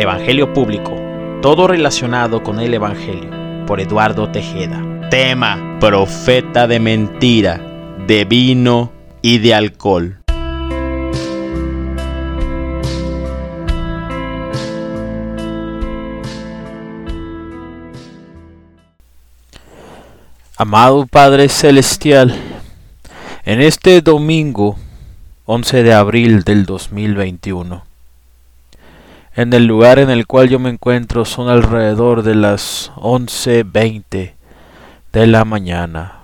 Evangelio Público, todo relacionado con el Evangelio, por Eduardo Tejeda. Tema, profeta de mentira, de vino y de alcohol. Amado Padre Celestial, en este domingo 11 de abril del 2021, en el lugar en el cual yo me encuentro son alrededor de las 11.20 de la mañana.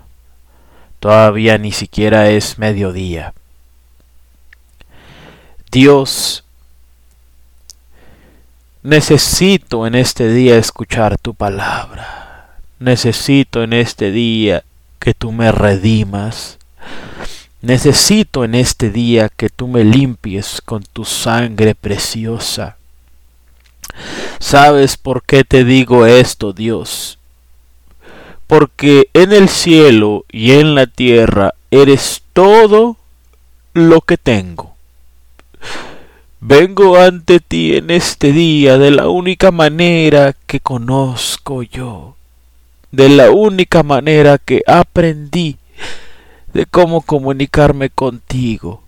Todavía ni siquiera es mediodía. Dios, necesito en este día escuchar tu palabra Necesito en este día que tú me redimas. Necesito en este día que tú me limpies con tu sangre preciosa. ¿Sabes por qué te digo esto, Dios? Porque en el cielo y en la tierra eres todo lo que tengo. Vengo ante ti en este día de la única manera que conozco yo de la única manera que aprendí de cómo comunicarme contigo,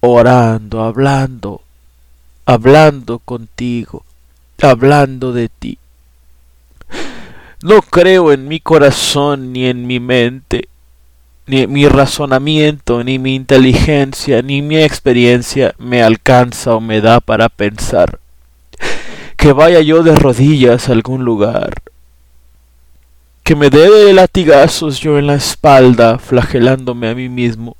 orando, hablando, hablando contigo, hablando de ti. No creo en mi corazón ni en mi mente, ni en mi razonamiento, ni mi inteligencia, ni mi experiencia me alcanza o me da para pensar que vaya yo de rodillas a algún lugar que me dé de latigazos yo en la espalda, flagelándome a mí mismo.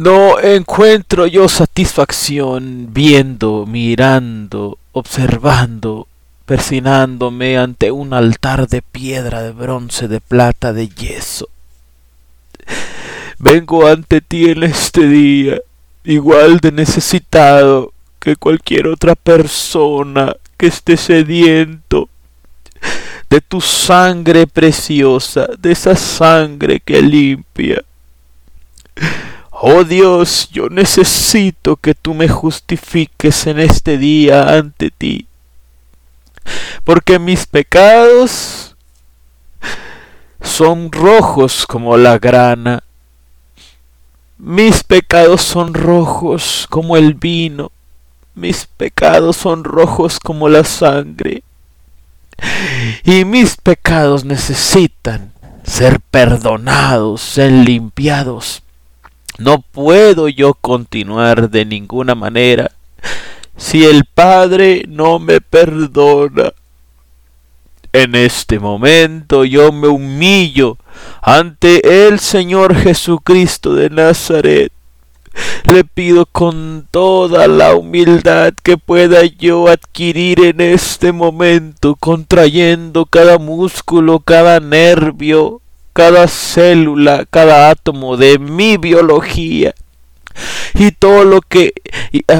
No encuentro yo satisfacción viendo, mirando, observando, persinándome ante un altar de piedra, de bronce, de plata, de yeso. Vengo ante ti en este día, igual de necesitado que cualquier otra persona que esté sediento de tu sangre preciosa, de esa sangre que limpia. Oh Dios, yo necesito que tú me justifiques en este día ante ti, porque mis pecados son rojos como la grana, mis pecados son rojos como el vino, mis pecados son rojos como la sangre. Y mis pecados necesitan ser perdonados, ser limpiados. No puedo yo continuar de ninguna manera si el Padre no me perdona. En este momento yo me humillo ante el Señor Jesucristo de Nazaret le pido con toda la humildad que pueda yo adquirir en este momento, contrayendo cada músculo, cada nervio, cada célula, cada átomo de mi biología y todo lo que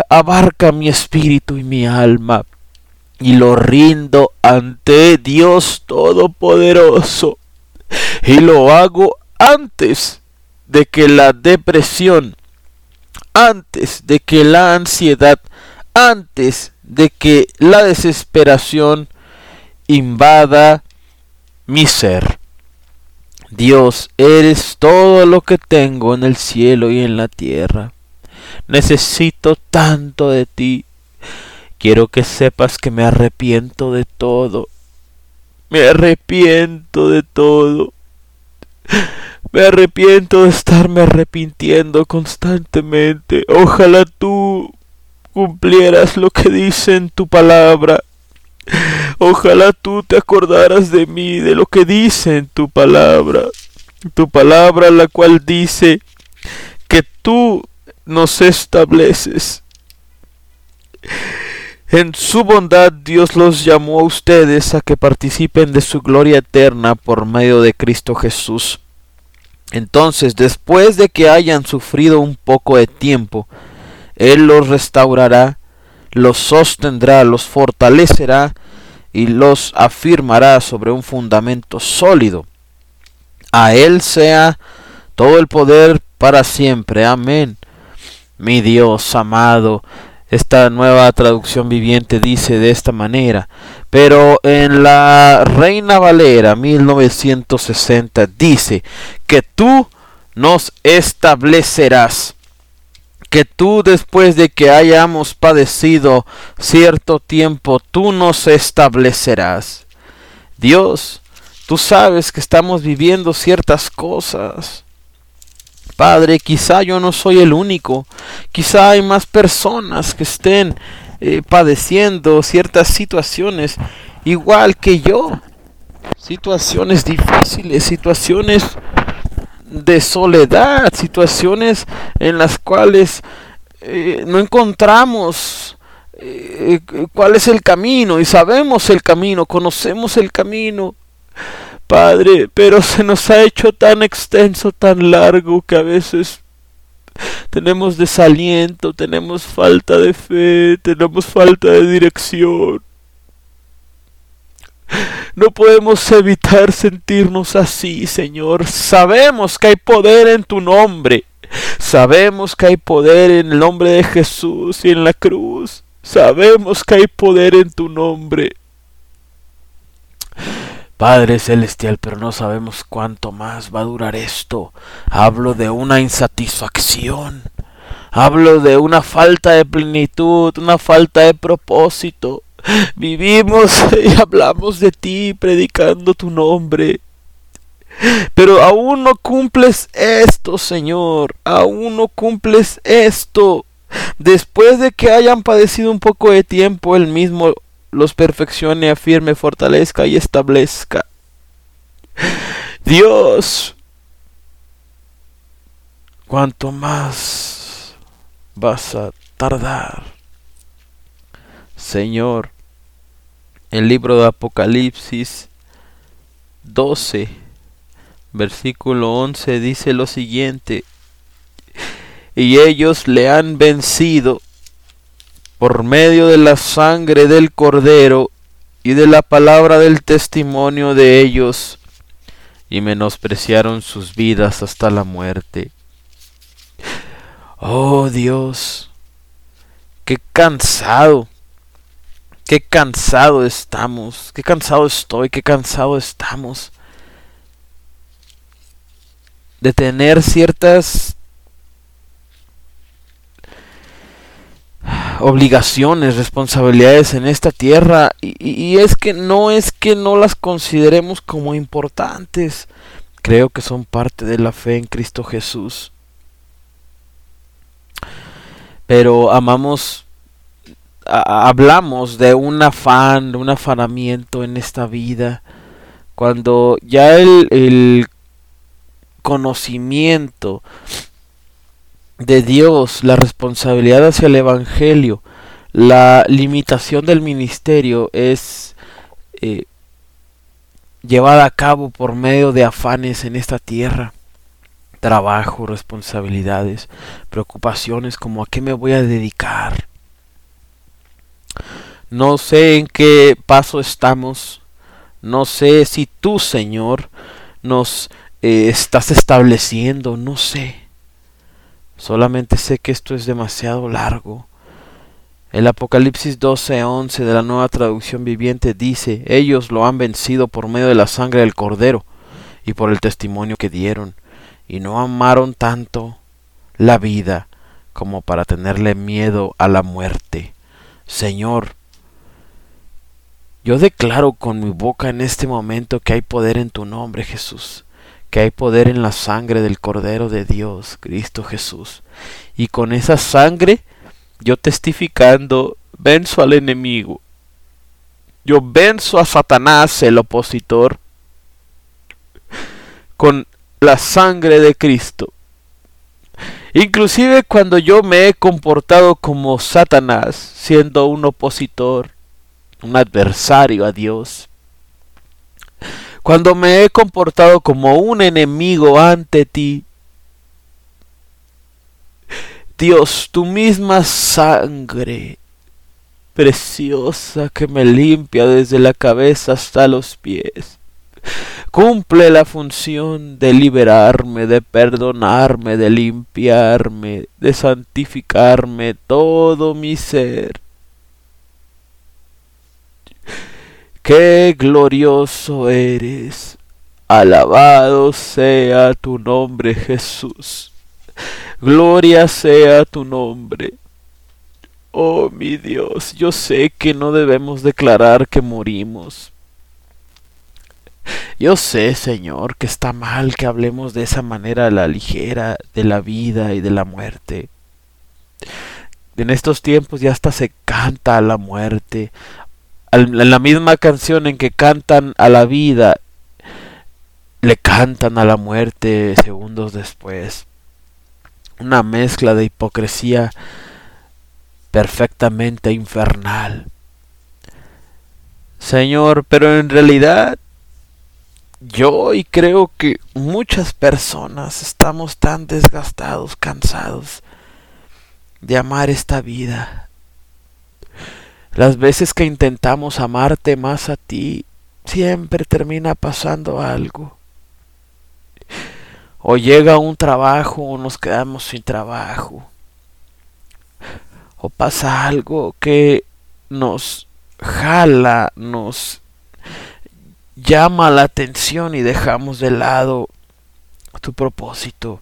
abarca mi espíritu y mi alma y lo rindo ante Dios Todopoderoso y lo hago antes de que la depresión antes de que la ansiedad, antes de que la desesperación invada mi ser. Dios, eres todo lo que tengo en el cielo y en la tierra. Necesito tanto de ti. Quiero que sepas que me arrepiento de todo. Me arrepiento de todo. Me arrepiento de estarme arrepintiendo constantemente. Ojalá tú cumplieras lo que dice en tu palabra. Ojalá tú te acordaras de mí, de lo que dice en tu palabra. Tu palabra la cual dice que tú nos estableces. En su bondad Dios los llamó a ustedes a que participen de su gloria eterna por medio de Cristo Jesús. Entonces, después de que hayan sufrido un poco de tiempo, Él los restaurará, los sostendrá, los fortalecerá y los afirmará sobre un fundamento sólido. A Él sea todo el poder para siempre. Amén. Mi Dios amado, Esta nueva traducción viviente dice de esta manera, pero en la Reina Valera 1960 dice que tú nos establecerás, que tú después de que hayamos padecido cierto tiempo, tú nos establecerás. Dios, tú sabes que estamos viviendo ciertas cosas. Padre, quizá yo no soy el único, quizá hay más personas que estén eh, padeciendo ciertas situaciones igual que yo, situaciones difíciles, situaciones de soledad, situaciones en las cuales eh, no encontramos eh, cuál es el camino y sabemos el camino, conocemos el camino, Padre, pero se nos ha hecho tan extenso, tan largo, que a veces tenemos desaliento, tenemos falta de fe, tenemos falta de dirección. No podemos evitar sentirnos así, Señor. Sabemos que hay poder en tu nombre. Sabemos que hay poder en el nombre de Jesús y en la cruz. Sabemos que hay poder en tu nombre. Padre Celestial, pero no sabemos cuánto más va a durar esto. Hablo de una insatisfacción. Hablo de una falta de plenitud, una falta de propósito. Vivimos y hablamos de ti predicando tu nombre. Pero aún no cumples esto, Señor. Aún no cumples esto. Después de que hayan padecido un poco de tiempo, el mismo los perfeccione, afirme, fortalezca y establezca. Dios, cuanto más vas a tardar. Señor, el libro de Apocalipsis 12, versículo 11 dice lo siguiente, y ellos le han vencido por medio de la sangre del cordero y de la palabra del testimonio de ellos, y menospreciaron sus vidas hasta la muerte. Oh Dios, qué cansado, qué cansado estamos, qué cansado estoy, qué cansado estamos de tener ciertas obligaciones, responsabilidades en esta tierra y, es que no es que no las consideremos como importantes, creo que son parte de la fe en Cristo Jesús. Pero amamos, hablamos de un afán, de un afanamiento en esta vida, cuando ya el, conocimiento de Dios, la responsabilidad hacia el Evangelio, la limitación del ministerio es eh, llevada a cabo por medio de afanes en esta tierra. Trabajo, responsabilidades, preocupaciones como a qué me voy a dedicar. No sé en qué paso estamos. No sé si tú, Señor, nos eh, estás estableciendo. No sé. Solamente sé que esto es demasiado largo. El Apocalipsis 12:11 de la nueva traducción viviente dice, ellos lo han vencido por medio de la sangre del cordero y por el testimonio que dieron, y no amaron tanto la vida como para tenerle miedo a la muerte. Señor, yo declaro con mi boca en este momento que hay poder en tu nombre, Jesús que hay poder en la sangre del Cordero de Dios, Cristo Jesús. Y con esa sangre, yo testificando, venzo al enemigo. Yo venzo a Satanás, el opositor, con la sangre de Cristo. Inclusive cuando yo me he comportado como Satanás, siendo un opositor, un adversario a Dios, cuando me he comportado como un enemigo ante ti. Dios, tu misma sangre preciosa que me limpia desde la cabeza hasta los pies. Cumple la función de liberarme, de perdonarme, de limpiarme, de santificarme todo mi ser. Qué glorioso eres. Alabado sea tu nombre, Jesús. Gloria sea tu nombre. Oh mi Dios, yo sé que no debemos declarar que morimos. Yo sé, Señor, que está mal que hablemos de esa manera a la ligera de la vida y de la muerte. En estos tiempos ya hasta se canta a la muerte. En la misma canción en que cantan a la vida, le cantan a la muerte segundos después. Una mezcla de hipocresía perfectamente infernal. Señor, pero en realidad yo y creo que muchas personas estamos tan desgastados, cansados de amar esta vida. Las veces que intentamos amarte más a ti, siempre termina pasando algo. O llega un trabajo o nos quedamos sin trabajo o pasa algo que nos jala, nos llama la atención y dejamos de lado tu propósito.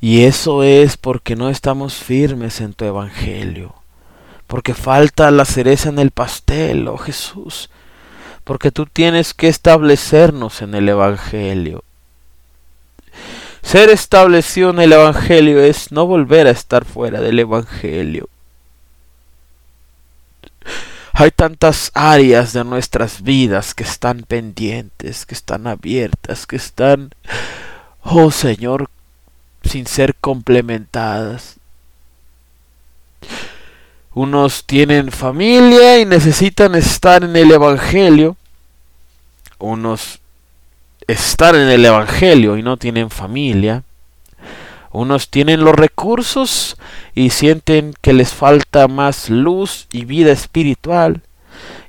Y eso es porque no estamos firmes en tu evangelio, porque falta la cereza en el pastel, oh Jesús, porque tú tienes que establecernos en el evangelio. Ser establecido en el Evangelio es no volver a estar fuera del Evangelio. Hay tantas áreas de nuestras vidas que están pendientes, que están abiertas, que están, oh Señor, sin ser complementadas. Unos tienen familia y necesitan estar en el Evangelio. Unos estar en el Evangelio y no tienen familia. Unos tienen los recursos y sienten que les falta más luz y vida espiritual.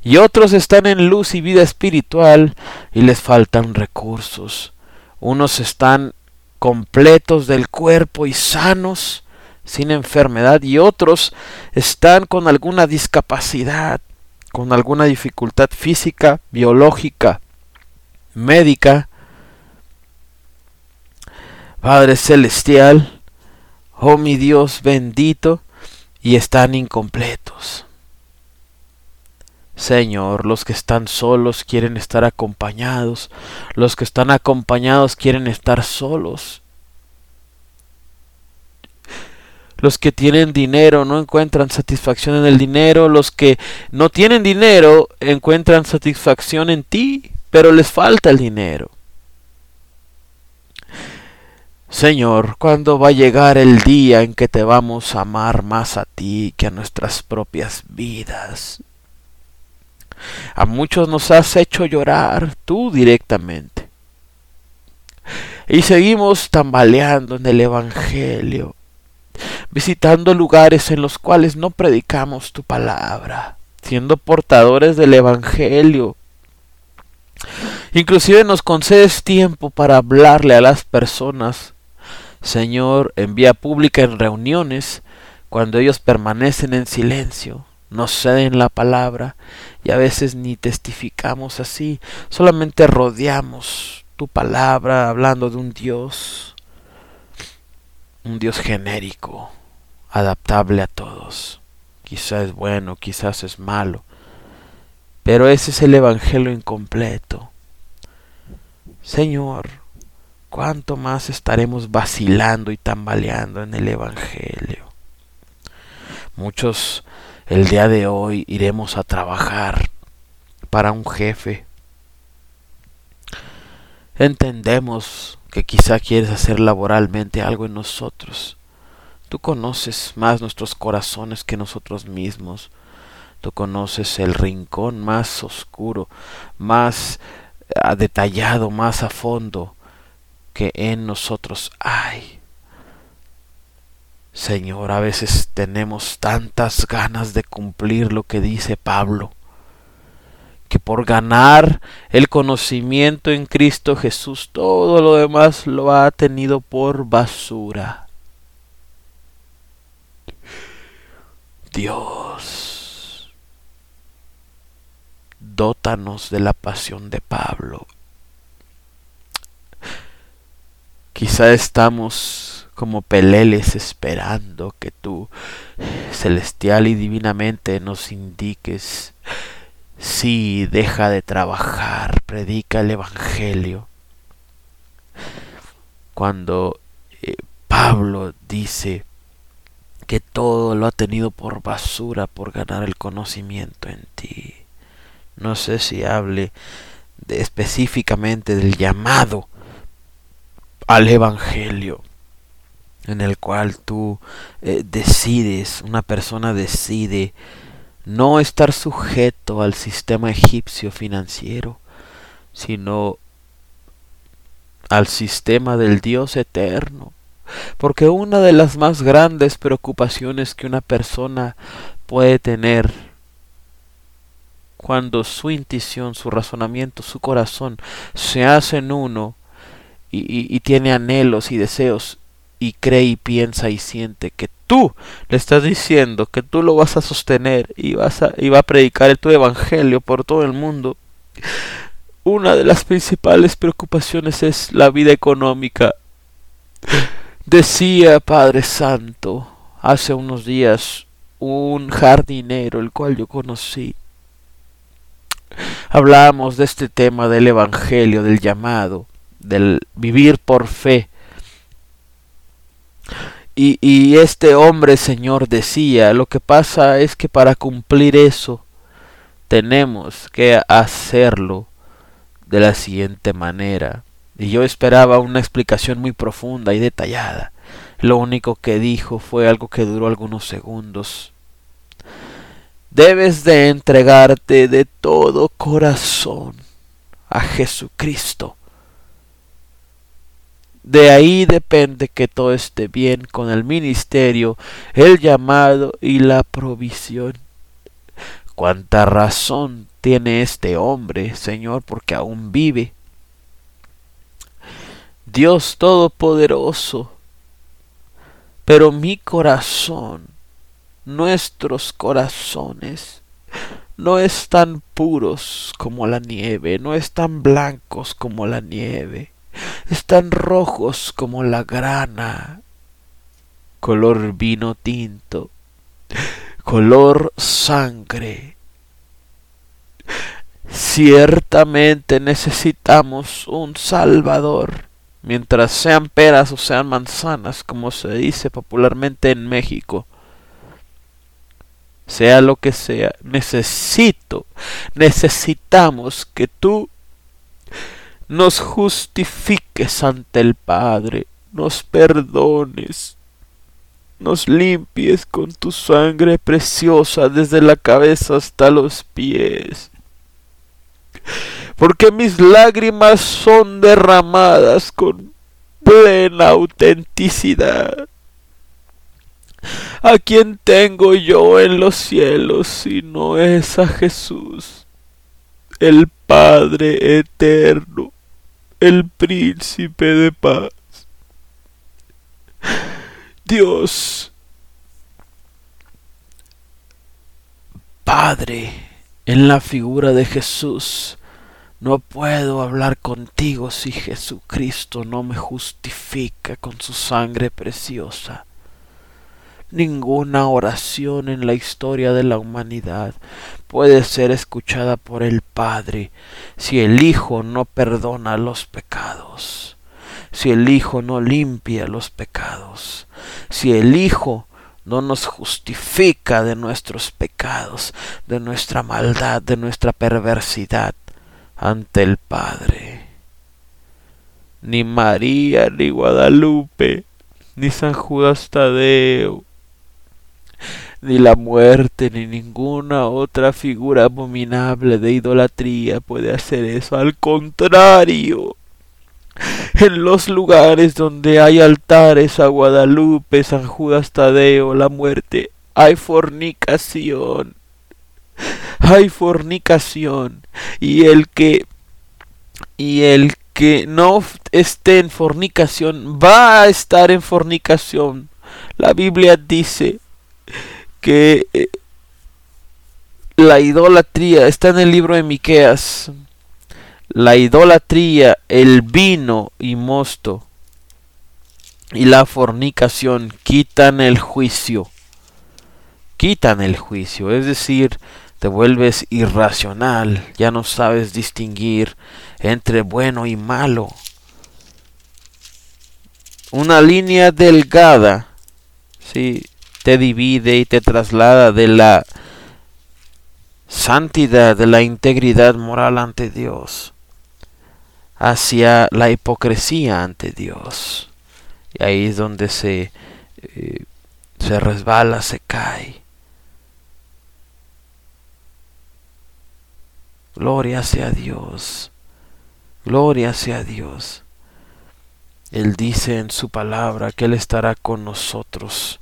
Y otros están en luz y vida espiritual y les faltan recursos. Unos están completos del cuerpo y sanos, sin enfermedad, y otros están con alguna discapacidad, con alguna dificultad física, biológica, médica. Padre Celestial, oh mi Dios bendito, y están incompletos. Señor, los que están solos quieren estar acompañados, los que están acompañados quieren estar solos. Los que tienen dinero no encuentran satisfacción en el dinero, los que no tienen dinero encuentran satisfacción en ti pero les falta el dinero. Señor, ¿cuándo va a llegar el día en que te vamos a amar más a ti que a nuestras propias vidas? A muchos nos has hecho llorar tú directamente. Y seguimos tambaleando en el Evangelio, visitando lugares en los cuales no predicamos tu palabra, siendo portadores del Evangelio, Inclusive nos concedes tiempo para hablarle a las personas, Señor, en vía pública, en reuniones, cuando ellos permanecen en silencio, nos ceden la palabra y a veces ni testificamos así, solamente rodeamos tu palabra hablando de un Dios, un Dios genérico, adaptable a todos. Quizás es bueno, quizás es malo, pero ese es el Evangelio incompleto. Señor, ¿cuánto más estaremos vacilando y tambaleando en el Evangelio? Muchos el día de hoy iremos a trabajar para un jefe. Entendemos que quizá quieres hacer laboralmente algo en nosotros. Tú conoces más nuestros corazones que nosotros mismos. Tú conoces el rincón más oscuro, más ah, detallado, más a fondo que en nosotros hay. Señor, a veces tenemos tantas ganas de cumplir lo que dice Pablo, que por ganar el conocimiento en Cristo Jesús todo lo demás lo ha tenido por basura. Dios, dótanos de la pasión de Pablo. Quizá estamos como peleles esperando que tú, celestial y divinamente, nos indiques si deja de trabajar, predica el Evangelio. Cuando eh, Pablo dice, que todo lo ha tenido por basura por ganar el conocimiento en ti. No sé si hable específicamente del llamado al Evangelio, en el cual tú eh, decides, una persona decide no estar sujeto al sistema egipcio financiero, sino al sistema del Dios eterno, porque una de las más grandes preocupaciones que una persona puede tener cuando su intuición, su razonamiento, su corazón se hacen uno y, tiene anhelos y deseos y cree y piensa y siente que tú le estás diciendo que tú lo vas a sostener y vas a, y va a predicar tu evangelio por todo el mundo. Una de las principales preocupaciones es la vida económica. Decía Padre Santo hace unos días un jardinero el cual yo conocí. Hablábamos de este tema del Evangelio, del llamado, del vivir por fe. Y, y este hombre, Señor, decía, lo que pasa es que para cumplir eso tenemos que hacerlo de la siguiente manera y yo esperaba una explicación muy profunda y detallada. Lo único que dijo fue algo que duró algunos segundos. Debes de entregarte de todo corazón a Jesucristo. De ahí depende que todo esté bien con el ministerio, el llamado y la provisión. Cuánta razón tiene este hombre, Señor, porque aún vive Dios Todopoderoso. Pero mi corazón, nuestros corazones, no están puros como la nieve, no están blancos como la nieve, están rojos como la grana, color vino tinto, color sangre. Ciertamente necesitamos un Salvador mientras sean peras o sean manzanas, como se dice popularmente en México. Sea lo que sea, necesito, necesitamos que tú nos justifiques ante el Padre, nos perdones, nos limpies con tu sangre preciosa desde la cabeza hasta los pies porque mis lágrimas son derramadas con plena autenticidad. ¿A quién tengo yo en los cielos si no es a Jesús, el Padre eterno, el príncipe de paz? Dios, Padre, en la figura de Jesús, no puedo hablar contigo si Jesucristo no me justifica con su sangre preciosa. Ninguna oración en la historia de la humanidad puede ser escuchada por el Padre si el Hijo no perdona los pecados, si el Hijo no limpia los pecados, si el Hijo no nos justifica de nuestros pecados, de nuestra maldad, de nuestra perversidad ante el Padre. Ni María, ni Guadalupe, ni San Judas Tadeo, ni la muerte, ni ninguna otra figura abominable de idolatría puede hacer eso. Al contrario, en los lugares donde hay altares a Guadalupe, San Judas Tadeo, la muerte, hay fornicación hay fornicación y el que y el que no esté en fornicación va a estar en fornicación. La Biblia dice que eh, la idolatría está en el libro de Miqueas. La idolatría, el vino y mosto y la fornicación quitan el juicio. Quitan el juicio, es decir, te vuelves irracional, ya no sabes distinguir entre bueno y malo. Una línea delgada, sí, te divide y te traslada de la santidad, de la integridad moral ante Dios, hacia la hipocresía ante Dios. Y ahí es donde se, eh, se resbala, se cae. Gloria sea Dios. Gloria sea Dios. Él dice en su palabra que Él estará con nosotros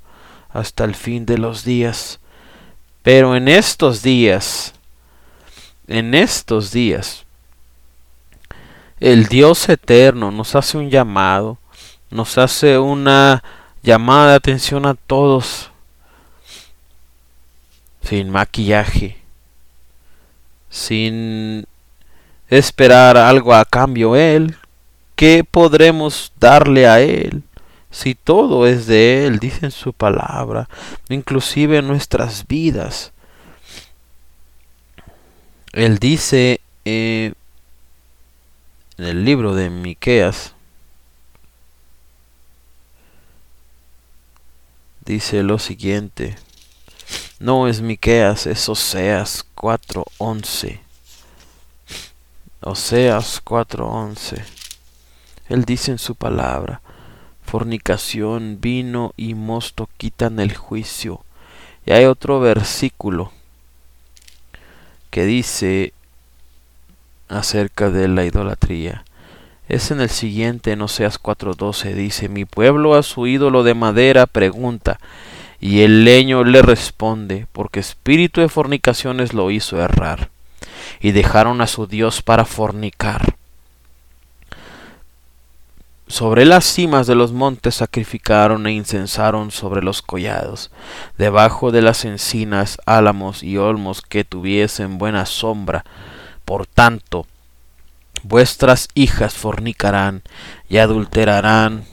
hasta el fin de los días. Pero en estos días, en estos días, el Dios eterno nos hace un llamado, nos hace una llamada de atención a todos, sin maquillaje, sin esperar algo a cambio Él. ¿Qué podremos darle a Él? Si todo es de Él, dice en su palabra, inclusive en nuestras vidas. Él dice eh, en el libro de Miqueas, dice lo siguiente. No es Miqueas, es Oseas 4:11. Oseas 4:11. Él dice en su palabra, fornicación, vino y mosto quitan el juicio. Y hay otro versículo que dice acerca de la idolatría. Es en el siguiente, en Oseas 4:12, dice, mi pueblo a su ídolo de madera pregunta, y el leño le responde, porque espíritu de fornicaciones lo hizo errar y dejaron a su Dios para fornicar. Sobre las cimas de los montes sacrificaron e incensaron sobre los collados, debajo de las encinas, álamos y olmos que tuviesen buena sombra. Por tanto, vuestras hijas fornicarán y adulterarán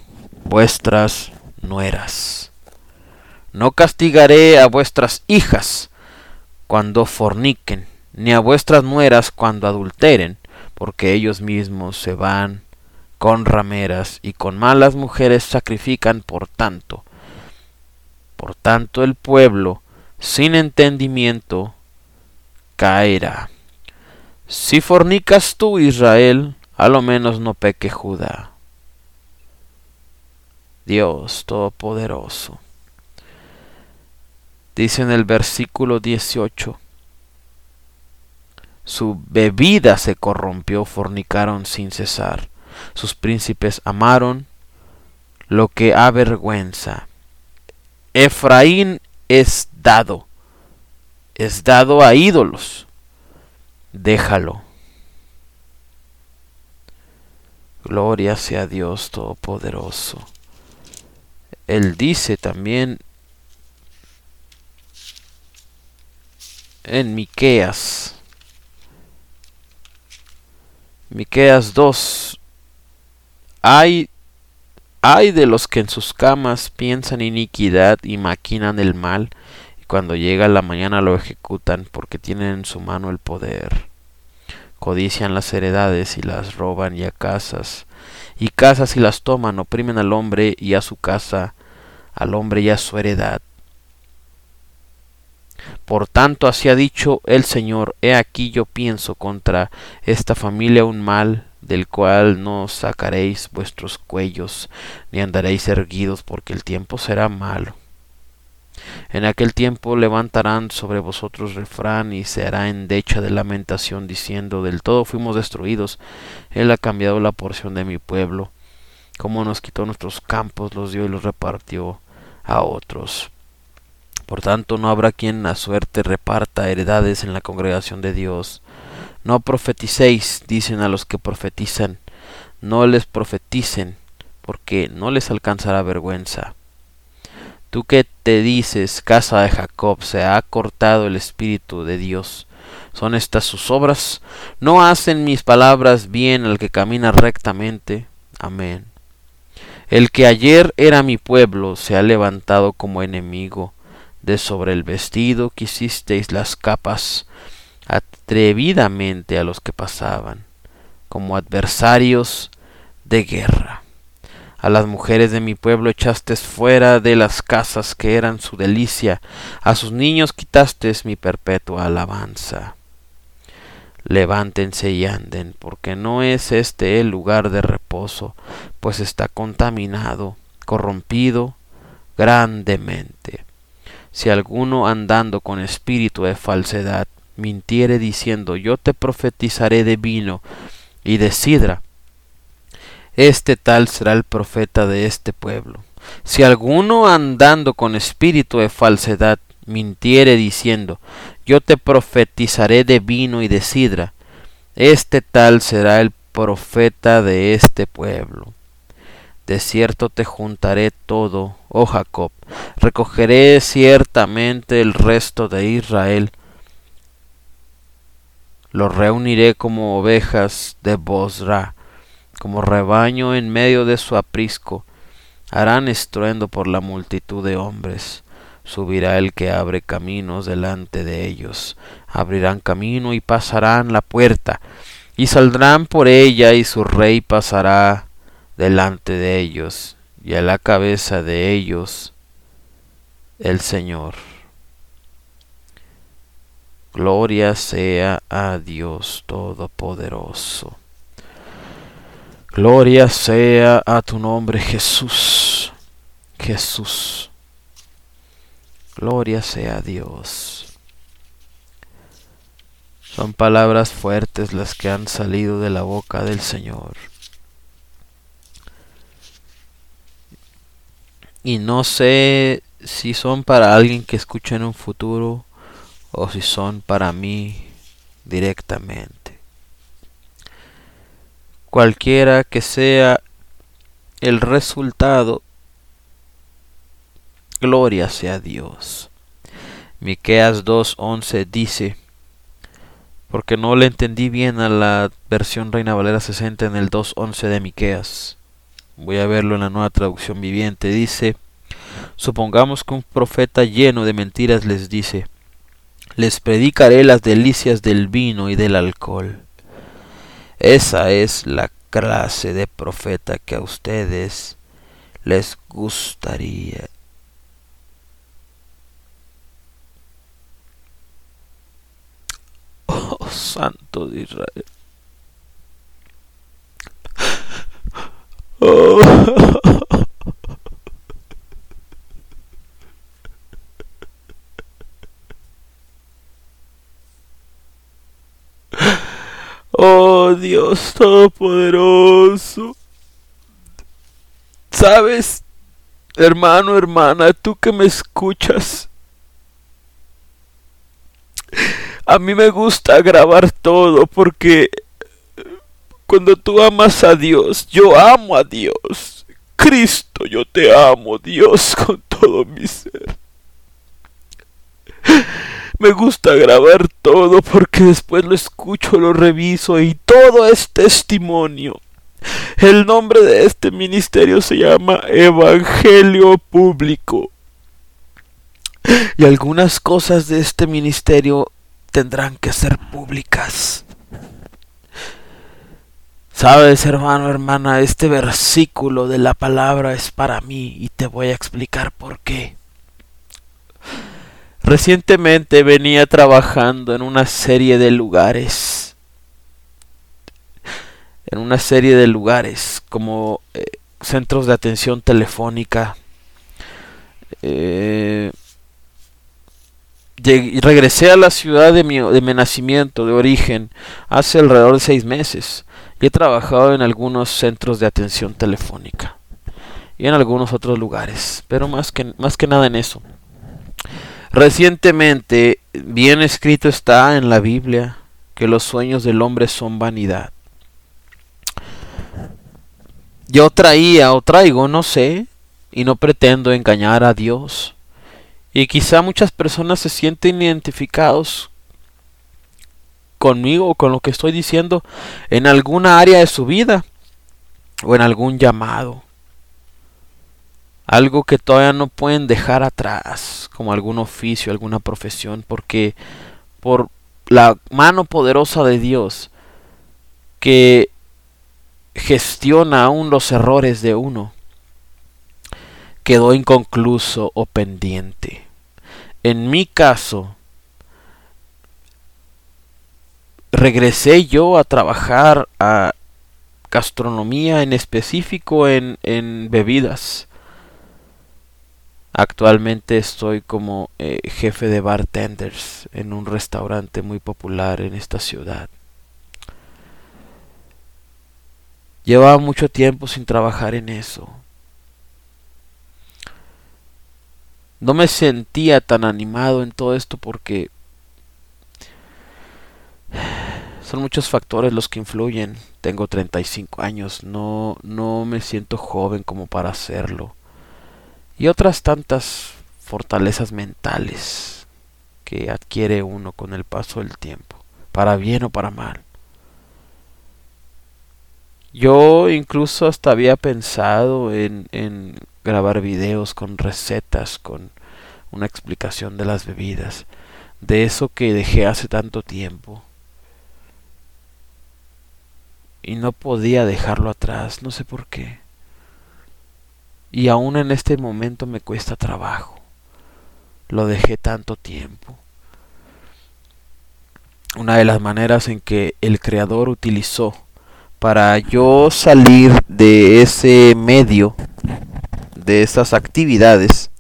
vuestras nueras. No castigaré a vuestras hijas cuando forniquen, ni a vuestras nueras cuando adulteren, porque ellos mismos se van con rameras y con malas mujeres sacrifican por tanto. Por tanto el pueblo, sin entendimiento, caerá. Si fornicas tú, Israel, a lo menos no peque Judá. Dios Todopoderoso. Dice en el versículo 18, su bebida se corrompió, fornicaron sin cesar. Sus príncipes amaron lo que avergüenza. Efraín es dado, es dado a ídolos. Déjalo. Gloria sea Dios Todopoderoso. Él dice también en Miqueas Miqueas 2 Hay hay de los que en sus camas piensan iniquidad y maquinan el mal, y cuando llega la mañana lo ejecutan porque tienen en su mano el poder. Codician las heredades y las roban y a casas, y casas y las toman, oprimen al hombre y a su casa, al hombre y a su heredad. Por tanto, así ha dicho el Señor, he aquí yo pienso contra esta familia un mal, del cual no sacaréis vuestros cuellos, ni andaréis erguidos, porque el tiempo será malo. En aquel tiempo levantarán sobre vosotros refrán y se hará endecha de lamentación, diciendo, del todo fuimos destruidos, Él ha cambiado la porción de mi pueblo, como nos quitó nuestros campos, los dio y los repartió a otros Por tanto, no habrá quien a suerte reparta heredades en la congregación de Dios. No profeticéis, dicen a los que profetizan, no les profeticen, porque no les alcanzará vergüenza. Tú que te dices, casa de Jacob, se ha cortado el Espíritu de Dios. ¿Son estas sus obras? ¿No hacen mis palabras bien al que camina rectamente? Amén. El que ayer era mi pueblo se ha levantado como enemigo. De sobre el vestido quisisteis las capas atrevidamente a los que pasaban, como adversarios de guerra. A las mujeres de mi pueblo echastes fuera de las casas que eran su delicia, a sus niños quitastes mi perpetua alabanza. Levántense y anden, porque no es este el lugar de reposo, pues está contaminado, corrompido grandemente. Si alguno andando con espíritu de falsedad mintiere diciendo yo te profetizaré de vino y de sidra, este tal será el profeta de este pueblo. Si alguno andando con espíritu de falsedad mintiere diciendo, yo te profetizaré de vino y de sidra, este tal será el profeta de este pueblo. De cierto te juntaré todo, oh Jacob, recogeré ciertamente el resto de Israel, los reuniré como ovejas de Bosra, como rebaño en medio de su aprisco, harán estruendo por la multitud de hombres. Subirá el que abre caminos delante de ellos, abrirán camino y pasarán la puerta, y saldrán por ella y su rey pasará delante de ellos, y a la cabeza de ellos el Señor. Gloria sea a Dios Todopoderoso. Gloria sea a tu nombre Jesús. Jesús. Gloria sea a Dios. Son palabras fuertes las que han salido de la boca del Señor. Y no sé si son para alguien que escuche en un futuro o si son para mí directamente cualquiera que sea el resultado, gloria sea Dios. Miqueas 2:11 dice, porque no le entendí bien a la versión Reina Valera 60 en el 2:11 de Miqueas. Voy a verlo en la nueva traducción viviente. Dice, supongamos que un profeta lleno de mentiras les dice, les predicaré las delicias del vino y del alcohol esa es la clase de profeta que a ustedes les gustaría. Oh, Santo de Israel. Oh. Oh Dios Todopoderoso. ¿Sabes, hermano, hermana, tú que me escuchas? A mí me gusta grabar todo porque cuando tú amas a Dios, yo amo a Dios. Cristo, yo te amo, Dios, con todo mi ser me gusta grabar todo porque después lo escucho, lo reviso y todo es testimonio. El nombre de este ministerio se llama Evangelio Público. Y algunas cosas de este ministerio tendrán que ser públicas. Sabes, hermano, hermana, este versículo de la palabra es para mí y te voy a explicar por qué. Recientemente venía trabajando en una serie de lugares. En una serie de lugares como eh, centros de atención telefónica. Eh, regresé a la ciudad de mi, de mi nacimiento, de origen, hace alrededor de seis meses. Y he trabajado en algunos centros de atención telefónica. Y en algunos otros lugares. Pero más que, más que nada en eso. Recientemente, bien escrito está en la Biblia que los sueños del hombre son vanidad. Yo traía o traigo, no sé, y no pretendo engañar a Dios. Y quizá muchas personas se sienten identificados conmigo o con lo que estoy diciendo en alguna área de su vida o en algún llamado. Algo que todavía no pueden dejar atrás, como algún oficio, alguna profesión, porque por la mano poderosa de Dios que gestiona aún los errores de uno, quedó inconcluso o pendiente. En mi caso, regresé yo a trabajar a gastronomía, en específico en, en bebidas. Actualmente estoy como eh, jefe de bartenders en un restaurante muy popular en esta ciudad. Llevaba mucho tiempo sin trabajar en eso. No me sentía tan animado en todo esto porque son muchos factores los que influyen. Tengo 35 años, no no me siento joven como para hacerlo. Y otras tantas fortalezas mentales que adquiere uno con el paso del tiempo, para bien o para mal. Yo incluso hasta había pensado en, en grabar videos con recetas, con una explicación de las bebidas, de eso que dejé hace tanto tiempo. Y no podía dejarlo atrás, no sé por qué. Y aún en este momento me cuesta trabajo. Lo dejé tanto tiempo. Una de las maneras en que el Creador utilizó para yo salir de ese medio, de esas actividades,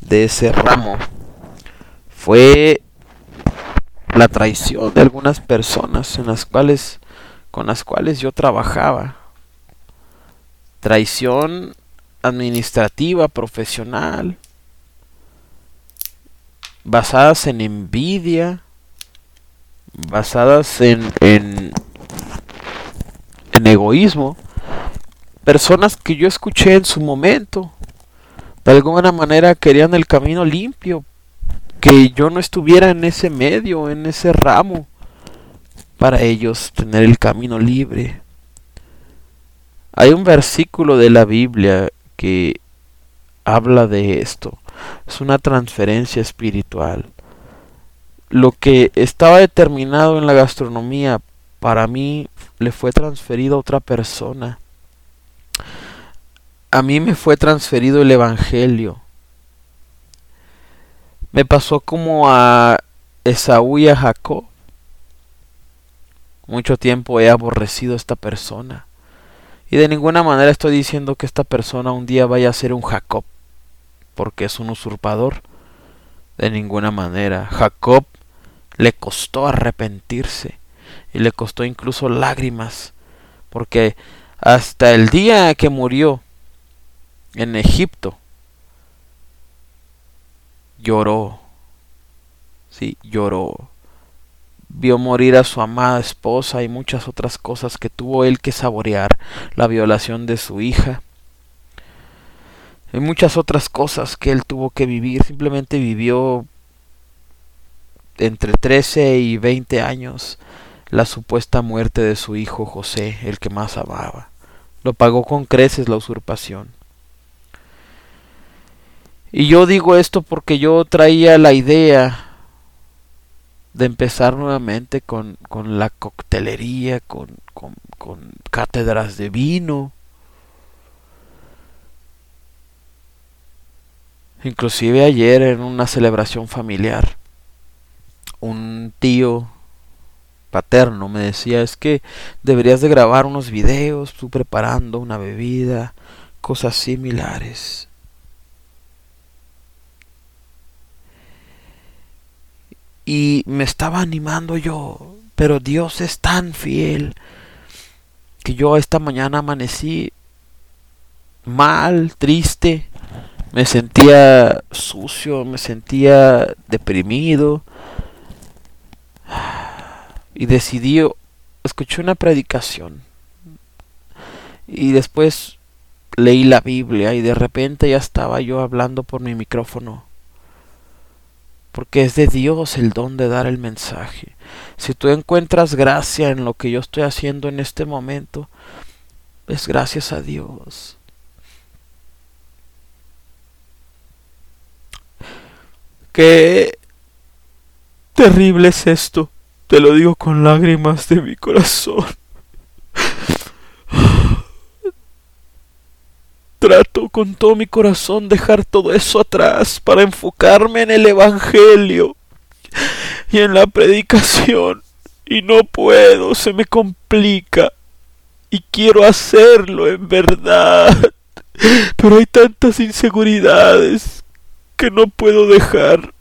de ese ramo, fue la traición de algunas personas en las cuales con las cuales yo trabajaba. Traición administrativa, profesional, basadas en envidia, basadas en, en, en egoísmo, personas que yo escuché en su momento, de alguna manera querían el camino limpio, que yo no estuviera en ese medio, en ese ramo, para ellos tener el camino libre. Hay un versículo de la Biblia que habla de esto. Es una transferencia espiritual. Lo que estaba determinado en la gastronomía para mí le fue transferido a otra persona. A mí me fue transferido el Evangelio. Me pasó como a Esaú y a Jacob. Mucho tiempo he aborrecido a esta persona. Y de ninguna manera estoy diciendo que esta persona un día vaya a ser un Jacob, porque es un usurpador. De ninguna manera. Jacob le costó arrepentirse y le costó incluso lágrimas, porque hasta el día que murió en Egipto, lloró. Sí, lloró vio morir a su amada esposa y muchas otras cosas que tuvo él que saborear, la violación de su hija y muchas otras cosas que él tuvo que vivir, simplemente vivió entre 13 y 20 años la supuesta muerte de su hijo José, el que más amaba. Lo pagó con creces la usurpación. Y yo digo esto porque yo traía la idea de empezar nuevamente con, con la coctelería, con, con, con cátedras de vino. Inclusive ayer en una celebración familiar, un tío paterno me decía es que deberías de grabar unos videos, tú preparando una bebida, cosas similares. Y me estaba animando yo, pero Dios es tan fiel que yo esta mañana amanecí mal, triste, Me sentía sucio, me sentía deprimido. Y decidí, escuché una predicación. Y después leí la Biblia y de repente ya estaba yo hablando por mi micrófono. Porque es de Dios el don de dar el mensaje. Si tú encuentras gracia en lo que yo estoy haciendo en este momento, es gracias a Dios. Qué terrible es esto. Te lo digo con lágrimas de mi corazón. Trato con todo mi corazón dejar todo eso atrás para enfocarme en el Evangelio y en la predicación. Y no puedo, se me complica. Y quiero hacerlo en verdad. Pero hay tantas inseguridades que no puedo dejar.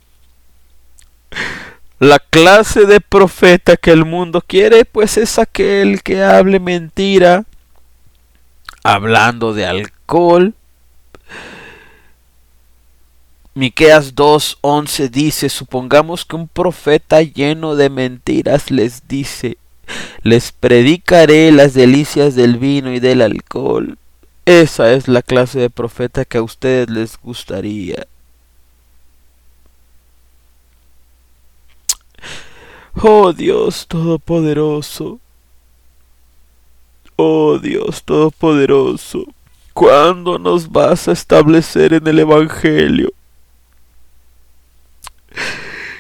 La clase de profeta que el mundo quiere, pues es aquel que hable mentira, hablando de alcohol. Miqueas 2:11 dice, supongamos que un profeta lleno de mentiras les dice, les predicaré las delicias del vino y del alcohol. Esa es la clase de profeta que a ustedes les gustaría. Oh Dios Todopoderoso. Oh Dios Todopoderoso. ¿Cuándo nos vas a establecer en el Evangelio?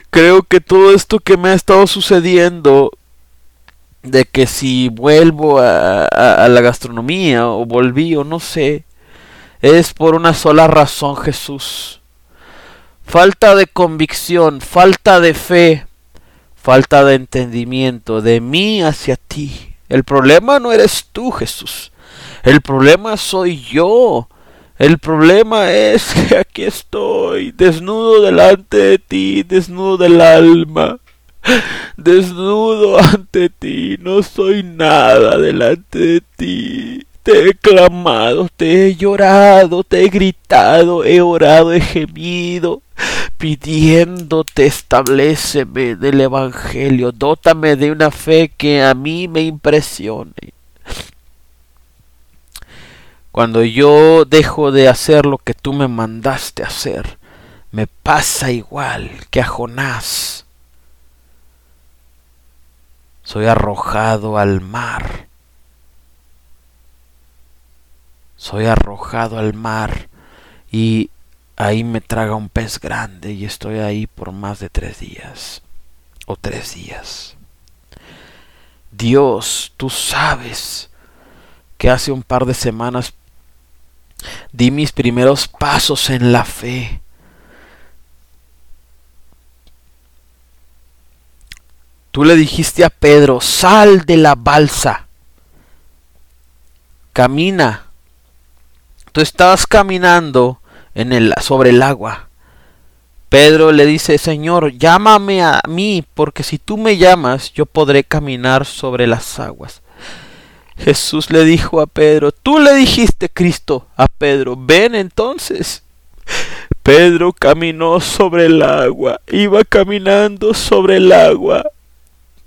Creo que todo esto que me ha estado sucediendo, de que si vuelvo a, a, la gastronomía o volví o no sé, es por una sola razón Jesús. Falta de convicción, falta de fe, falta de entendimiento de mí hacia ti. El problema no eres tú, Jesús. El problema soy yo. El problema es que aquí estoy, desnudo delante de ti, desnudo del alma, desnudo ante ti, no soy nada delante de ti. Te he clamado, te he llorado, te he gritado, he orado, he gemido, pidiéndote estableceme del Evangelio, dótame de una fe que a mí me impresione. Cuando yo dejo de hacer lo que tú me mandaste hacer, me pasa igual que a Jonás. Soy arrojado al mar. Soy arrojado al mar y ahí me traga un pez grande y estoy ahí por más de tres días o tres días. Dios, tú sabes que hace un par de semanas di mis primeros pasos en la fe. Tú le dijiste a Pedro, sal de la balsa, camina. Tú estabas caminando en el, sobre el agua. Pedro le dice, Señor, llámame a mí, porque si tú me llamas, yo podré caminar sobre las aguas. Jesús le dijo a Pedro, tú le dijiste, Cristo, a Pedro, ven entonces. Pedro caminó sobre el agua, iba caminando sobre el agua.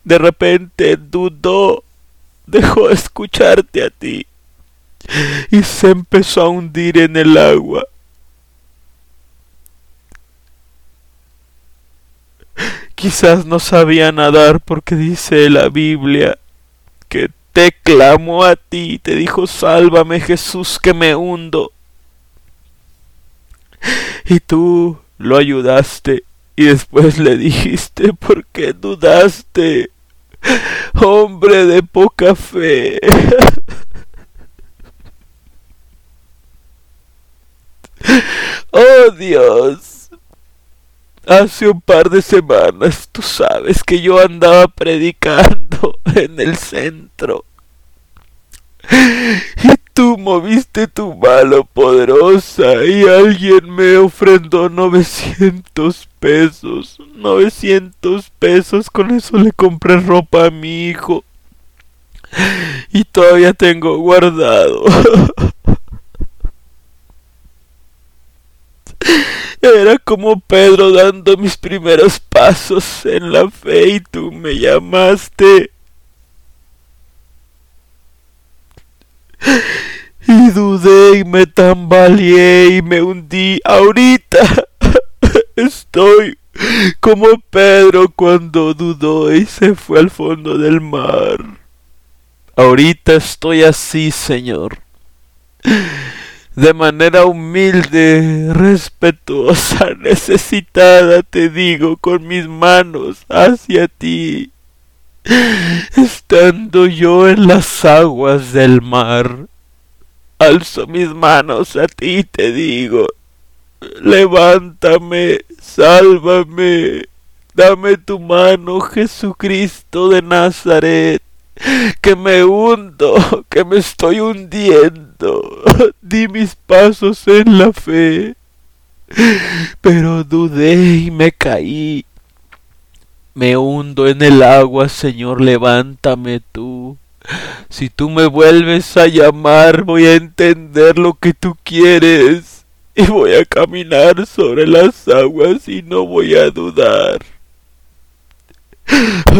De repente dudó, dejó escucharte a ti y se empezó a hundir en el agua. Quizás no sabía nadar porque dice la Biblia que te clamó a ti, te dijo, sálvame Jesús que me hundo. Y tú lo ayudaste y después le dijiste, ¿por qué dudaste? Hombre de poca fe. oh Dios. Hace un par de semanas tú sabes que yo andaba predicando en el centro. Y tú moviste tu mano poderosa y alguien me ofrendó 900 pesos. 900 pesos, con eso le compré ropa a mi hijo. Y todavía tengo guardado. Era como Pedro dando mis primeros pasos en la fe y tú me llamaste. Y dudé y me tambaleé y me hundí. Ahorita estoy como Pedro cuando dudó y se fue al fondo del mar. Ahorita estoy así, Señor de manera humilde, respetuosa, necesitada, te digo, con mis manos hacia ti, estando yo en las aguas del mar. Alzo mis manos a ti, te digo, levántame, sálvame, dame tu mano, Jesucristo de Nazaret que me hundo, que me estoy hundiendo. Di mis pasos en la fe, pero dudé y me caí. Me hundo en el agua, Señor, levántame tú. Si tú me vuelves a llamar, voy a entender lo que tú quieres y voy a caminar sobre las aguas y no voy a dudar.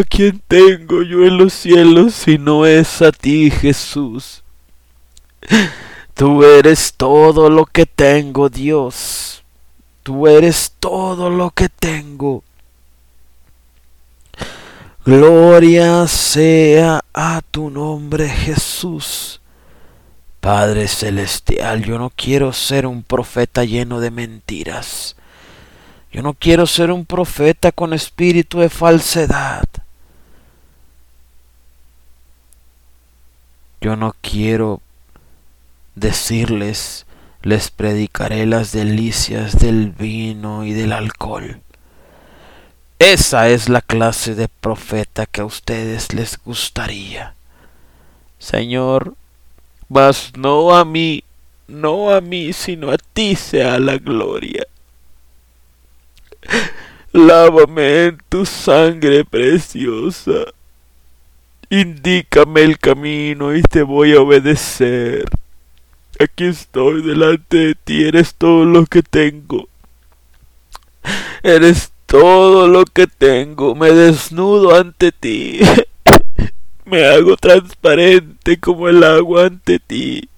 ¿A tengo yo en los cielos si no es a ti, Jesús? Tú eres todo lo que tengo, Dios. Tú eres todo lo que tengo. Gloria sea a tu nombre, Jesús. Padre Celestial, yo no quiero ser un profeta lleno de mentiras. Yo no quiero ser un profeta con espíritu de falsedad. Yo no quiero decirles, les predicaré las delicias del vino y del alcohol. Esa es la clase de profeta que a ustedes les gustaría. Señor, mas no a mí, no a mí, sino a ti sea la gloria. Lávame en tu sangre preciosa. Indícame el camino y te voy a obedecer. Aquí estoy delante de ti, eres todo lo que tengo. Eres todo lo que tengo, me desnudo ante ti. me hago transparente como el agua ante ti.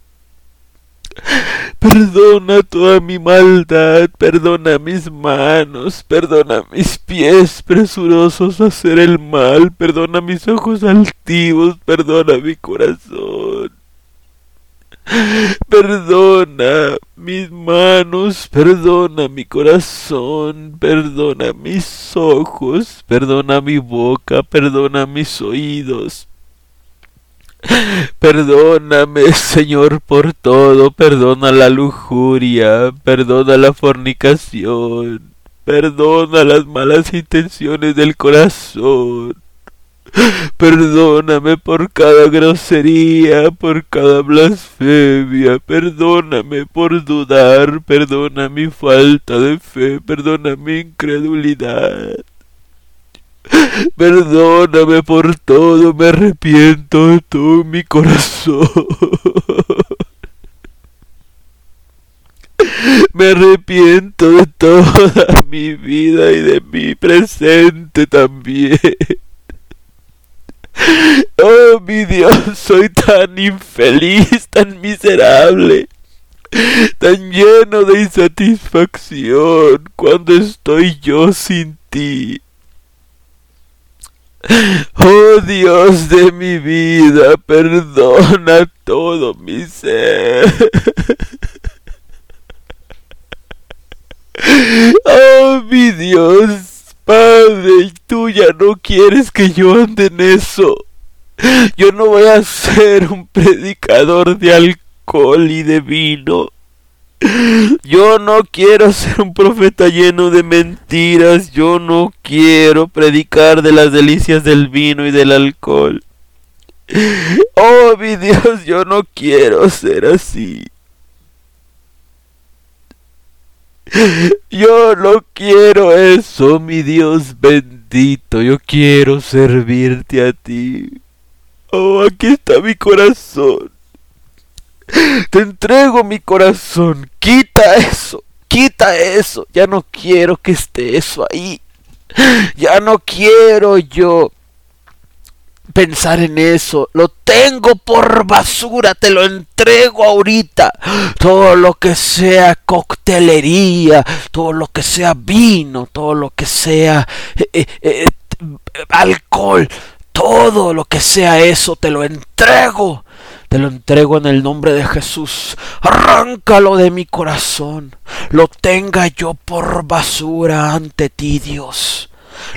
Perdona toda mi maldad, perdona mis manos, perdona mis pies presurosos a hacer el mal, perdona mis ojos altivos, perdona mi corazón. Perdona mis manos, perdona mi corazón, perdona mis ojos, perdona mi boca, perdona mis oídos, Perdóname, Señor, por todo. Perdona la lujuria. Perdona la fornicación. Perdona las malas intenciones del corazón. Perdóname por cada grosería, por cada blasfemia. Perdóname por dudar. Perdona mi falta de fe. Perdona mi incredulidad. Perdóname por todo, me arrepiento de todo mi corazón. Me arrepiento de toda mi vida y de mi presente también. Oh, mi Dios, soy tan infeliz, tan miserable, tan lleno de insatisfacción cuando estoy yo sin ti. Oh Dios de mi vida, perdona todo mi ser. Oh mi Dios, Padre, tú ya no quieres que yo ande en eso. Yo no voy a ser un predicador de alcohol y de vino. Yo no quiero ser un profeta lleno de mentiras. Yo no quiero predicar de las delicias del vino y del alcohol. Oh, mi Dios, yo no quiero ser así. Yo no quiero eso, mi Dios bendito. Yo quiero servirte a ti. Oh, aquí está mi corazón. Te entrego mi corazón. Quita eso. quita eso, ya no quiero que esté eso ahí. Ya no quiero yo pensar en eso. Lo tengo por basura, te lo entrego ahorita. Todo lo que sea coctelería, todo lo que sea vino, todo lo que sea eh, eh, eh, alcohol, todo lo que sea eso, te lo entrego. Te lo entrego en el nombre de Jesús. Arráncalo de mi corazón. Lo tenga yo por basura ante ti, Dios.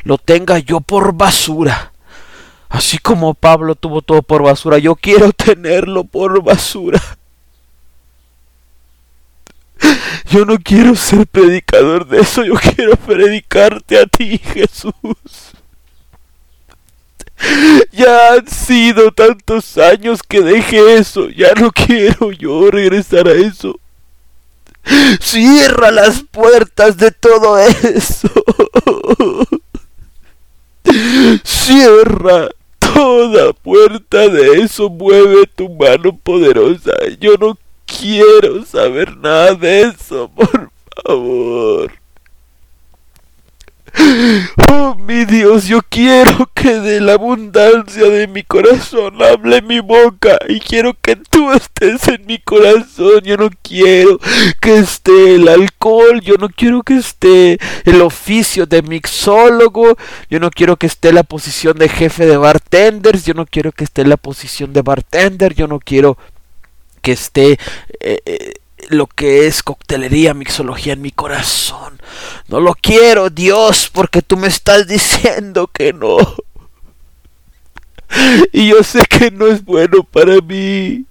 Lo tenga yo por basura Así como Pablo tuvo todo por basura, yo quiero tenerlo por basura. Yo no quiero ser predicador de eso, yo quiero predicarte a ti, Jesús. Ya han sido tantos años que dejé eso, ya no quiero yo regresar a eso. Cierra las puertas de todo eso. Cierra toda puerta de eso, mueve tu mano poderosa. Yo no quiero saber nada de eso, por favor. Oh mi Dios, yo quiero que de la abundancia de mi corazón hable mi boca y quiero que tú estés en mi corazón. Yo no quiero que esté el alcohol, yo no quiero que esté el oficio de mixólogo, yo no quiero que esté la posición de jefe de bartenders, yo no quiero que esté la posición de bartender, yo no quiero que esté eh, eh, lo que es coctelería, mixología en mi corazón. No lo quiero, Dios, porque tú me estás diciendo que no. Y yo sé que no es bueno para mí.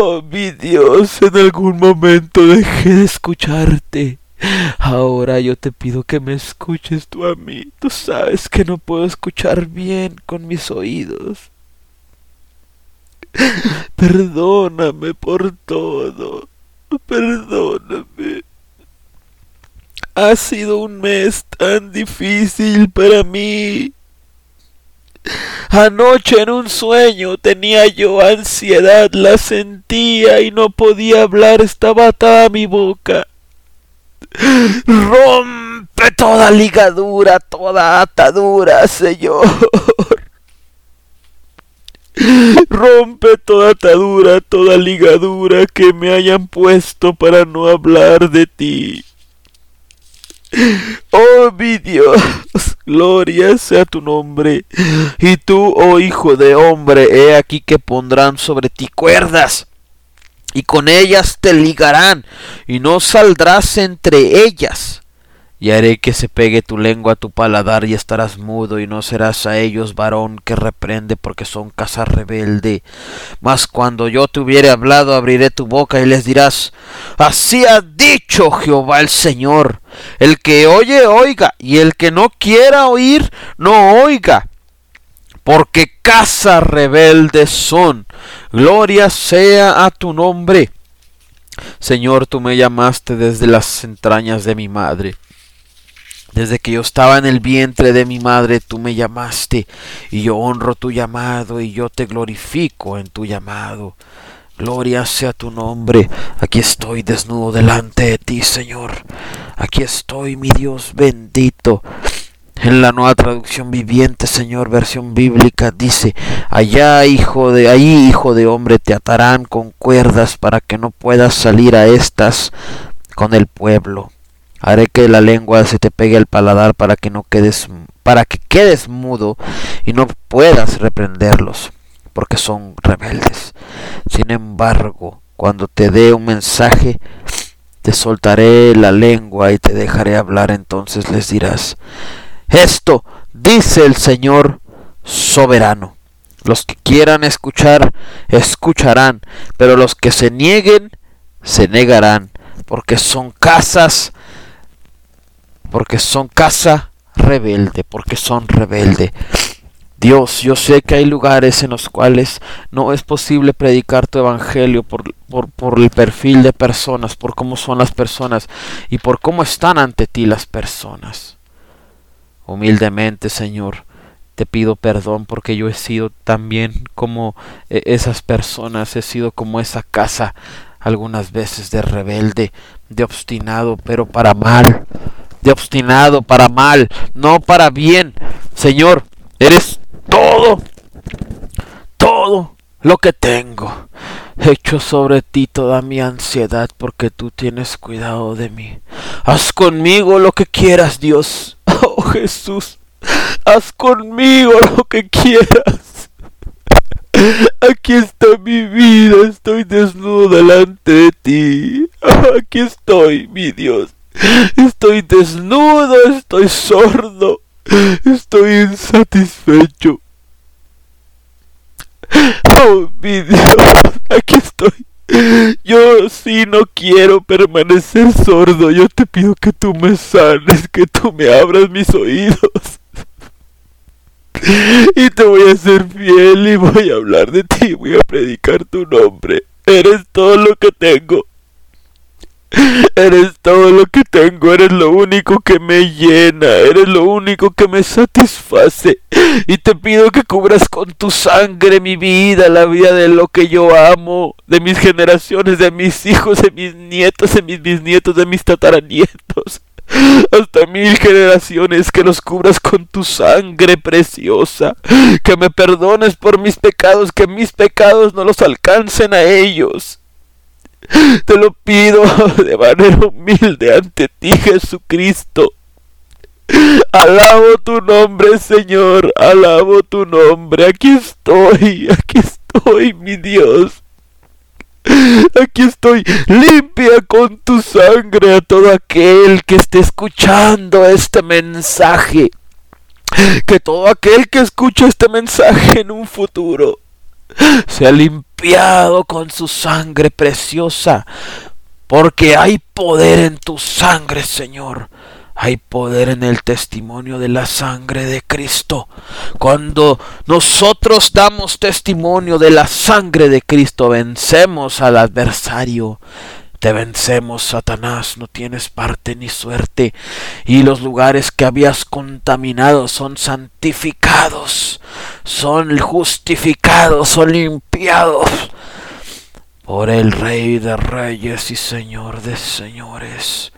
Oh, mi Dios, en algún momento dejé de escucharte. Ahora yo te pido que me escuches tú a mí. Tú sabes que no puedo escuchar bien con mis oídos. Perdóname por todo. Perdóname. Ha sido un mes tan difícil para mí. Anoche en un sueño tenía yo ansiedad, la sentía y no podía hablar, estaba atada mi boca. Rompe toda ligadura, toda atadura, Señor. Rompe toda atadura, toda ligadura que me hayan puesto para no hablar de ti. Oh mi Dios, gloria sea tu nombre. Y tú, oh hijo de hombre, he aquí que pondrán sobre ti cuerdas, y con ellas te ligarán, y no saldrás entre ellas y haré que se pegue tu lengua a tu paladar y estarás mudo y no serás a ellos varón que reprende porque son casa rebelde. Mas cuando yo te hubiere hablado abriré tu boca y les dirás, así ha dicho Jehová el Señor. El que oye, oiga, y el que no quiera oír, no oiga. Porque casa rebelde son. Gloria sea a tu nombre. Señor, tú me llamaste desde las entrañas de mi madre. Desde que yo estaba en el vientre de mi madre, tú me llamaste, y yo honro tu llamado, y yo te glorifico en tu llamado. Gloria sea tu nombre. Aquí estoy desnudo delante de ti, Señor. Aquí estoy, mi Dios bendito. En la nueva traducción viviente, Señor, versión bíblica, dice, allá, hijo de, ahí, hijo de hombre, te atarán con cuerdas para que no puedas salir a estas con el pueblo. Haré que la lengua se te pegue al paladar para que no quedes para que quedes mudo y no puedas reprenderlos, porque son rebeldes. Sin embargo, cuando te dé un mensaje, te soltaré la lengua y te dejaré hablar, entonces les dirás, esto dice el Señor soberano. Los que quieran escuchar, escucharán, pero los que se nieguen, se negarán, porque son casas porque son casa rebelde, porque son rebelde. Dios, yo sé que hay lugares en los cuales no es posible predicar tu evangelio por, por, el perfil de personas, por cómo son las personas y por cómo están ante ti las personas. Humildemente, Señor, te pido perdón porque yo he sido también como eh, esas personas, he sido como esa casa algunas veces de rebelde, de obstinado, pero para mal, de obstinado para mal, no para bien. Señor, eres todo, todo lo que tengo. Echo sobre ti toda mi ansiedad porque tú tienes cuidado de mí. Haz conmigo lo que quieras, Dios. Oh Jesús, haz conmigo lo que quieras. Aquí está mi vida, estoy desnudo delante de ti. Aquí estoy, mi Dios. Estoy desnudo, estoy sordo, estoy insatisfecho. Oh, mi Dios, aquí estoy. Yo sí no quiero permanecer sordo. Yo te pido que tú me sanes, que tú me abras mis oídos. Y te voy a ser fiel y voy a hablar de ti, voy a predicar tu nombre. Eres todo lo que tengo. Eres todo lo que tengo, eres lo único que me llena, eres lo único que me satisface. Y te pido que cubras con tu sangre mi vida, la vida de lo que yo amo, de mis generaciones, de mis hijos, de mis nietos, de mis bisnietos, de mis tataranietos. Hasta mil generaciones que los cubras con tu sangre preciosa, que me perdones por mis pecados, que mis pecados no los alcancen a ellos te lo pido de manera humilde ante ti, Jesucristo. Alabo tu nombre, Señor. Alabo tu nombre. Aquí estoy. Aquí estoy, mi Dios. Aquí estoy. Limpia con tu sangre a todo aquel que esté escuchando este mensaje. Que todo aquel que escuche este mensaje en un futuro sea limpiado con su sangre preciosa, porque hay poder en tu sangre, Señor. Hay poder en el testimonio de la sangre de Cristo. Cuando nosotros damos testimonio de la sangre de Cristo, vencemos al adversario. Te vencemos, Satanás, no tienes parte ni suerte, y los lugares que habías contaminado son santificados, son justificados, son limpiados por el Rey de Reyes y Señor de Señores.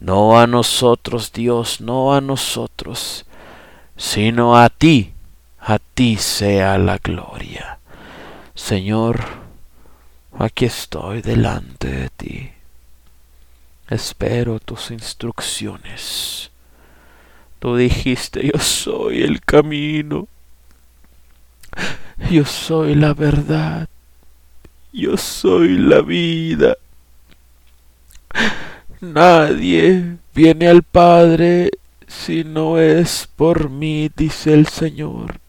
No a nosotros, Dios, no a nosotros, sino a ti, a ti sea la gloria. Señor, Aquí estoy delante de ti. Espero tus instrucciones. Tú dijiste, yo soy el camino. Yo soy la verdad. Yo soy la vida. Nadie viene al Padre si no es por mí, dice el Señor.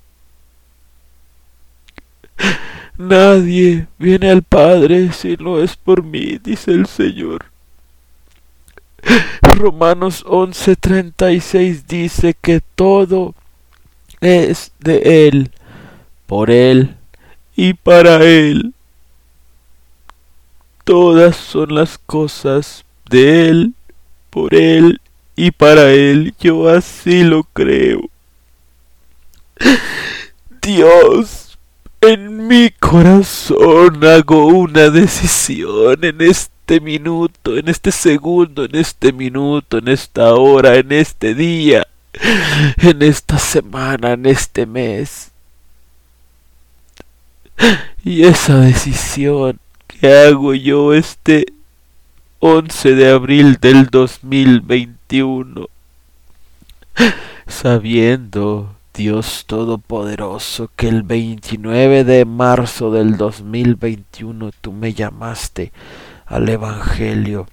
Nadie viene al Padre si no es por mí, dice el Señor. Romanos 11:36 dice que todo es de Él, por Él y para Él. Todas son las cosas de Él, por Él y para Él. Yo así lo creo. Dios en mi corazón hago una decisión en este minuto, en este segundo, en este minuto, en esta hora, en este día, en esta semana, en este mes. Y esa decisión que hago yo este 11 de abril del 2021, sabiendo Dios Todopoderoso, que el 29 de marzo del 2021 tú me llamaste al Evangelio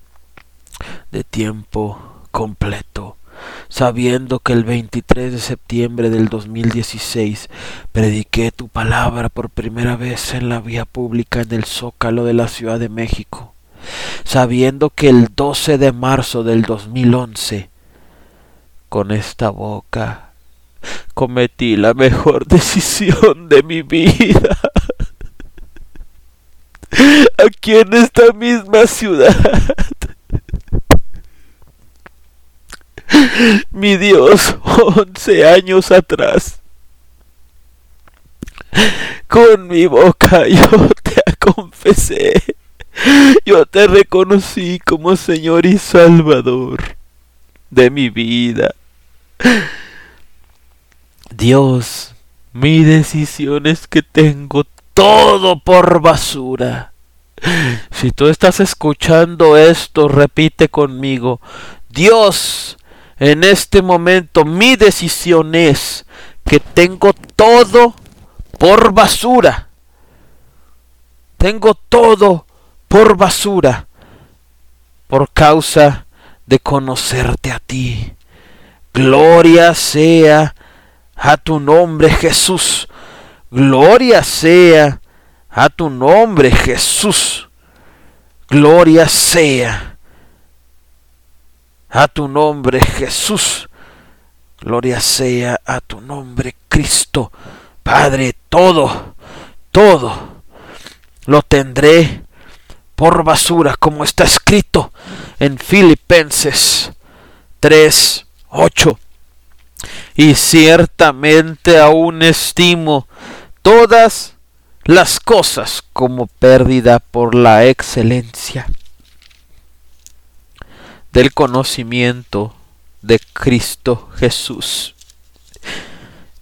de tiempo completo, sabiendo que el 23 de septiembre del 2016 prediqué tu palabra por primera vez en la vía pública en el Zócalo de la Ciudad de México, sabiendo que el 12 de marzo del 2011 con esta boca cometí la mejor decisión de mi vida. Aquí en esta misma ciudad. Mi Dios, once años atrás. Con mi boca yo te confesé Yo te reconocí como Señor y Salvador de mi vida. Dios, mi decisión es que tengo todo por basura. Si tú estás escuchando esto, repite conmigo. Dios, en este momento mi decisión es que tengo todo por basura. Tengo todo por basura por causa de conocerte a ti. Gloria sea a tu nombre Jesús. Gloria sea a tu nombre Jesús. Gloria sea a tu nombre Jesús. Gloria sea a tu nombre Cristo. Padre, todo, todo lo tendré por basura, como está escrito en Filipenses 3, 8. Y ciertamente aún estimo todas las cosas como pérdida por la excelencia del conocimiento de Cristo Jesús,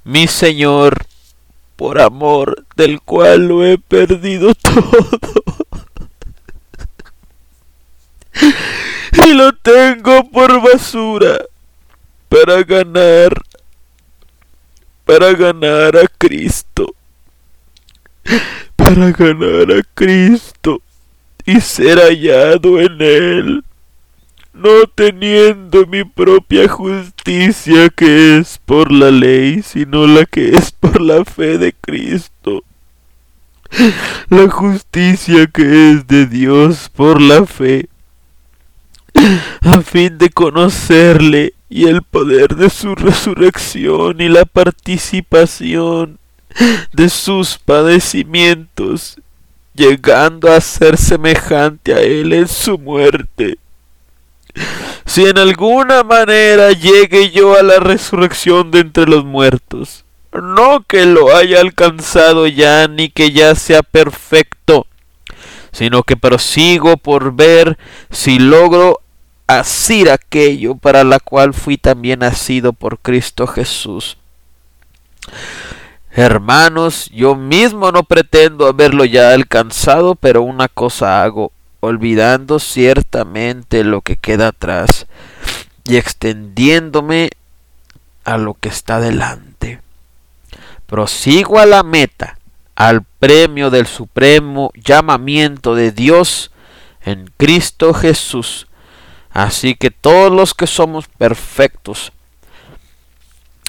mi Señor, por amor del cual lo he perdido todo. y lo tengo por basura para ganar, para ganar a Cristo, para ganar a Cristo y ser hallado en Él, no teniendo mi propia justicia que es por la ley, sino la que es por la fe de Cristo. La justicia que es de Dios por la fe a fin de conocerle y el poder de su resurrección y la participación de sus padecimientos, llegando a ser semejante a él en su muerte. Si en alguna manera llegue yo a la resurrección de entre los muertos, no que lo haya alcanzado ya ni que ya sea perfecto, sino que prosigo por ver si logro asir aquello para la cual fui también nacido por Cristo Jesús. Hermanos, yo mismo no pretendo haberlo ya alcanzado, pero una cosa hago, olvidando ciertamente lo que queda atrás y extendiéndome a lo que está delante. Prosigo a la meta, al premio del supremo llamamiento de Dios en Cristo Jesús Así que todos los que somos perfectos,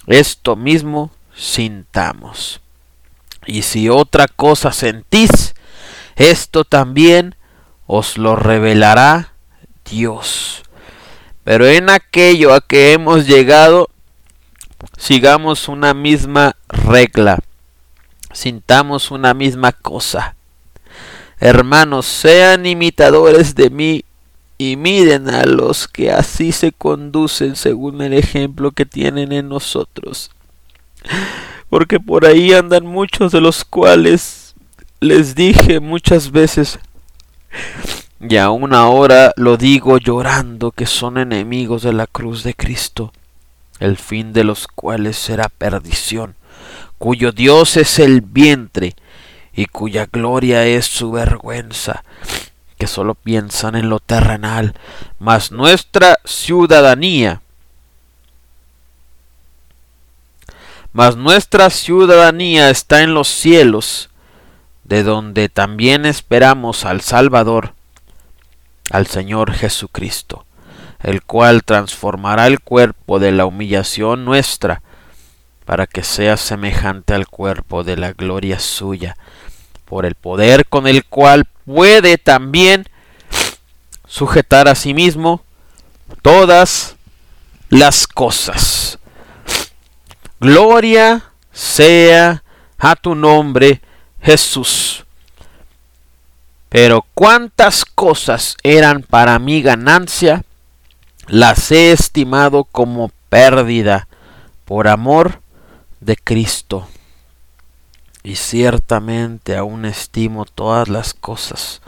esto mismo sintamos. Y si otra cosa sentís, esto también os lo revelará Dios. Pero en aquello a que hemos llegado, sigamos una misma regla, sintamos una misma cosa. Hermanos, sean imitadores de mí y miren a los que así se conducen según el ejemplo que tienen en nosotros. Porque por ahí andan muchos de los cuales les dije muchas veces, y aún ahora lo digo llorando, que son enemigos de la cruz de Cristo, el fin de los cuales será perdición, cuyo Dios es el vientre, y cuya gloria es su vergüenza, que solo piensan en lo terrenal, mas nuestra ciudadanía, mas nuestra ciudadanía está en los cielos, de donde también esperamos al Salvador, al Señor Jesucristo, el cual transformará el cuerpo de la humillación nuestra, para que sea semejante al cuerpo de la gloria suya, por el poder con el cual puede también sujetar a sí mismo todas las cosas. Gloria sea a tu nombre, Jesús. Pero cuántas cosas eran para mi ganancia, las he estimado como pérdida por amor de Cristo y ciertamente aún estimo todas las cosas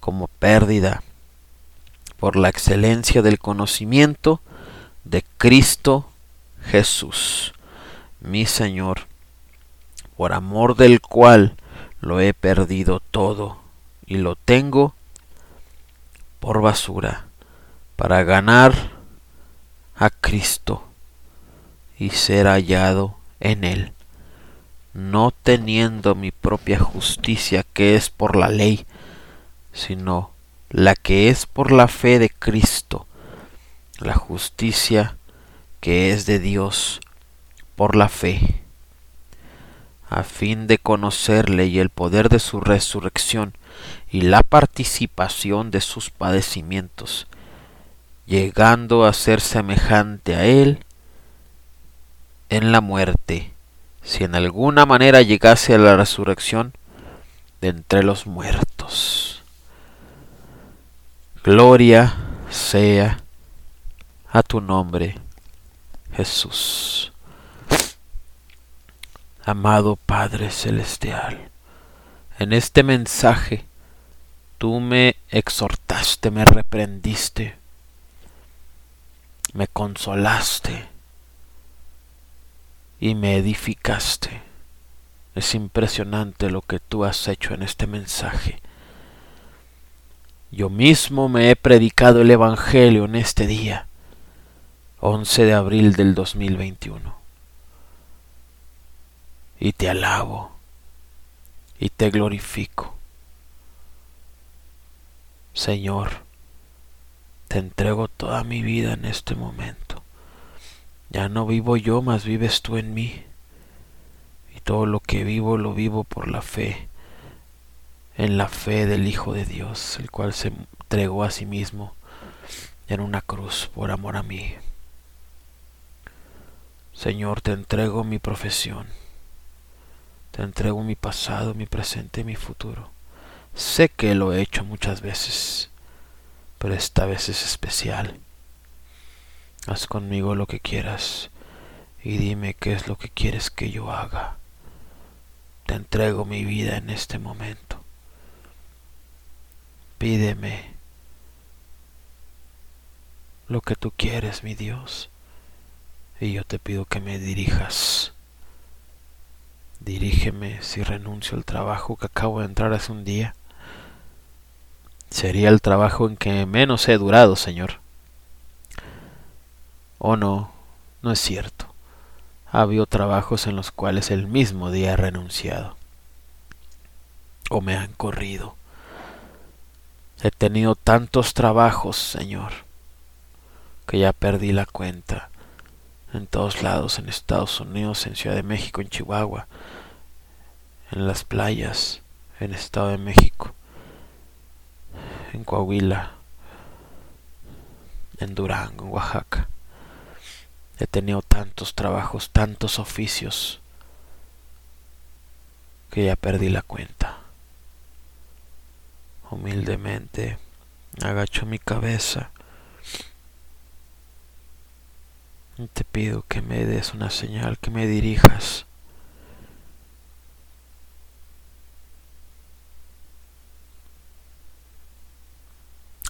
como pérdida por la excelencia del conocimiento de Cristo Jesús, mi Señor, por amor del cual lo he perdido todo y lo tengo por basura para ganar a Cristo y ser hallado en él, no teniendo mi propia justicia que es por la ley, sino la que es por la fe de Cristo, la justicia que es de Dios por la fe, a fin de conocerle y el poder de su resurrección y la participación de sus padecimientos, llegando a ser semejante a él en la muerte, si en alguna manera llegase a la resurrección de entre los muertos. Gloria sea a tu nombre, Jesús. Amado Padre Celestial, en este mensaje tú me exhortaste, me reprendiste, me consolaste y me edificaste. Es impresionante lo que tú has hecho en este mensaje. Yo mismo me he predicado el Evangelio en este día, 11 de abril del 2021. Y te alabo y te glorifico. Señor, te entrego toda mi vida en este momento. Ya no vivo yo, mas vives tú en mí. Y todo lo que vivo lo vivo por la fe, en la fe del Hijo de Dios, el cual se entregó a sí mismo en una cruz por amor a mí. Señor, te entrego mi profesión. Te entrego mi pasado, mi presente y mi futuro. Sé que lo he hecho muchas veces pero esta vez es especial. Haz conmigo lo que quieras y dime qué es lo que quieres que yo haga. Te entrego mi vida en este momento. Pídeme lo que tú quieres, mi Dios, y yo te pido que me dirijas. Dirígeme si renuncio al trabajo que acabo de entrar hace un día Sería el trabajo en que menos he durado, Señor. Oh no, no es cierto. Ha habido trabajos en los cuales el mismo día he renunciado. O me han corrido. He tenido tantos trabajos, Señor, que ya perdí la cuenta. En todos lados, en Estados Unidos, en Ciudad de México, en Chihuahua, en las playas, en Estado de México en Coahuila, en Durango, en Oaxaca. He tenido tantos trabajos, tantos oficios, que ya perdí la cuenta. Humildemente agacho mi cabeza y te pido que me des una señal, que me dirijas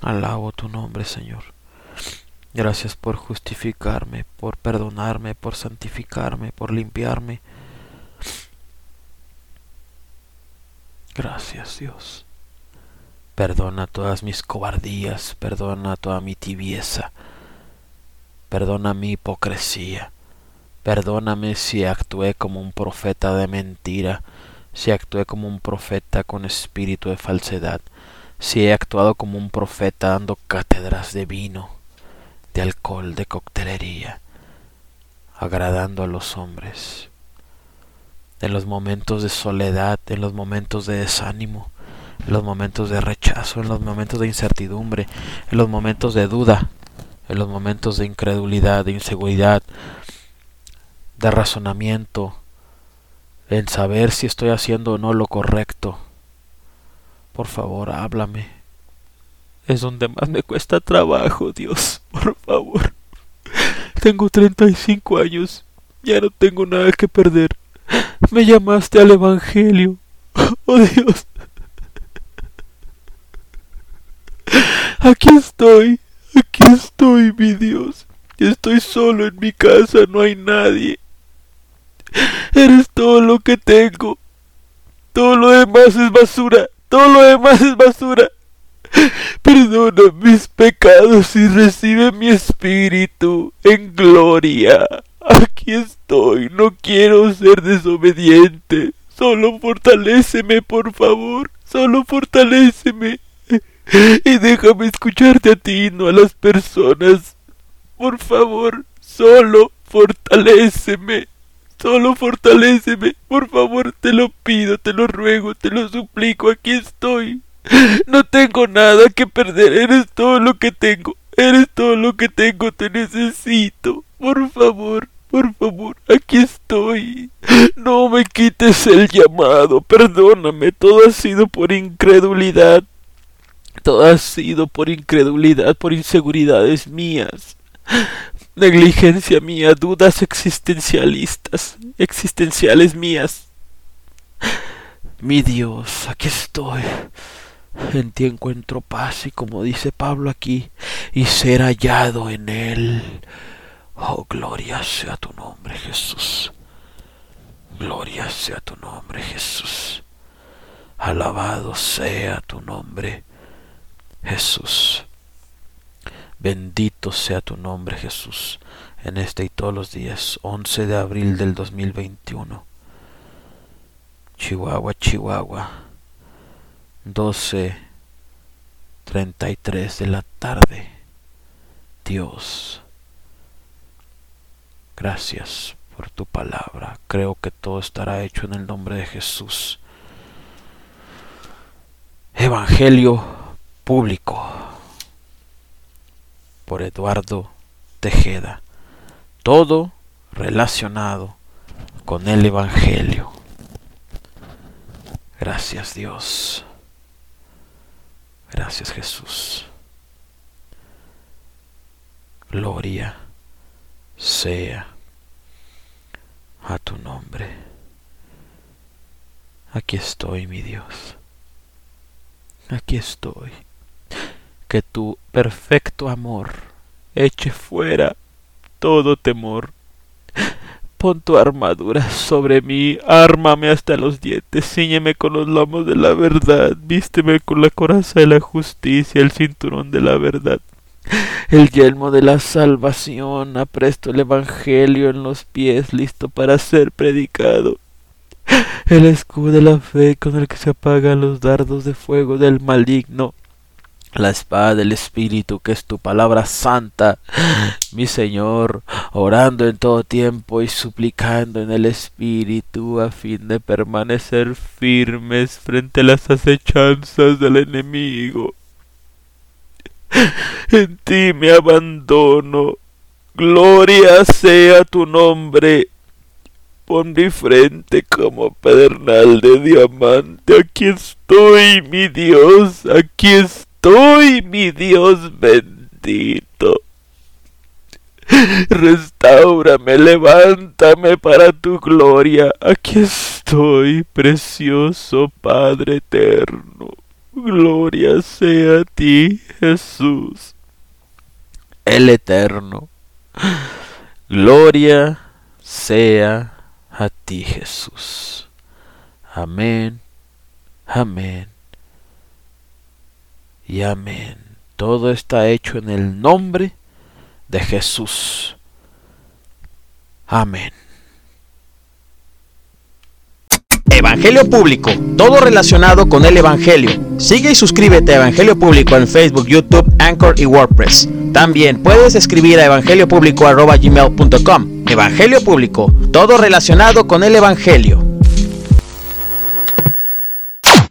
Alabo tu nombre, Señor. Gracias por justificarme, por perdonarme, por santificarme, por limpiarme. Gracias, Dios. Perdona todas mis cobardías, perdona toda mi tibieza, perdona mi hipocresía, perdóname si actué como un profeta de mentira, si actué como un profeta con espíritu de falsedad si he actuado como un profeta dando cátedras de vino, de alcohol, de coctelería, agradando a los hombres. En los momentos de soledad, en los momentos de desánimo, en los momentos de rechazo, en los momentos de incertidumbre, en los momentos de duda, en los momentos de incredulidad, de inseguridad, de razonamiento, en saber si estoy haciendo o no lo correcto, por favor, háblame. Es donde más me cuesta trabajo, Dios. Por favor. Tengo 35 años. Ya no tengo nada que perder. Me llamaste al Evangelio. Oh Dios. Aquí estoy, aquí estoy, mi Dios. Estoy solo en mi casa, no hay nadie. Eres todo lo que tengo. Todo lo demás es basura. Todo lo demás es basura. Perdona mis pecados y recibe mi espíritu en gloria. Aquí estoy, no quiero ser desobediente. Solo fortaléceme, por favor. Solo fortaléceme. Y déjame escucharte a ti, no a las personas. Por favor, solo fortaléceme. Solo fortaléceme. Por favor, te lo pido, te lo ruego, te lo suplico. Aquí estoy. No tengo nada que perder. Eres todo lo que tengo. Eres todo lo que tengo. Te necesito. Por favor. Por favor, aquí estoy. No me quites el llamado. Perdóname. Todo ha sido por incredulidad. Todo ha sido por incredulidad, por inseguridades mías. Negligencia mía, dudas existencialistas, existenciales mías. Mi Dios, aquí estoy. En ti encuentro paz y como dice Pablo aquí, y ser hallado en él. Oh, gloria sea tu nombre, Jesús. Gloria sea tu nombre, Jesús. Alabado sea tu nombre, Jesús. Bendito sea tu nombre, Jesús, en este y todos los días, 11 de abril del 2021. Chihuahua, Chihuahua, 12.33 de la tarde. Dios Gracias por tu palabra. Creo que todo estará hecho en el nombre de Jesús. Evangelio público por Eduardo Tejeda. Todo relacionado con el Evangelio. Gracias Dios. Gracias Jesús. Gloria sea a tu nombre. Aquí estoy, mi Dios. Aquí estoy. Que tu perfecto amor eche fuera todo temor. Pon tu armadura sobre mí, ármame hasta los dientes, ciñeme con los lomos de la verdad, vísteme con la coraza de la justicia, el cinturón de la verdad el yelmo de la salvación, apresto el Evangelio en los pies, listo para ser predicado. El escudo de la fe con el que se apagan los dardos de fuego del maligno. La espada del Espíritu, que es tu palabra santa, mi Señor, orando en todo tiempo y suplicando en el Espíritu a fin de permanecer firmes frente a las acechanzas del enemigo. En ti me abandono. Gloria sea tu nombre. Pon mi frente como pedernal de diamante. Aquí estoy, mi Dios. Aquí estoy, mi Dios bendito. Restáurame, levántame para tu gloria. Aquí estoy, precioso Padre eterno. Gloria sea a ti, Jesús, el eterno. Gloria sea a ti, Jesús. Amén, amén y amén. Todo está hecho en el nombre de Jesús. Amén. Evangelio Público, todo relacionado con el Evangelio. Sigue y suscríbete a Evangelio Público en Facebook, YouTube, Anchor y WordPress. También puedes escribir a evangeliopúblico.gmail.com. Evangelio Público, todo relacionado con el Evangelio.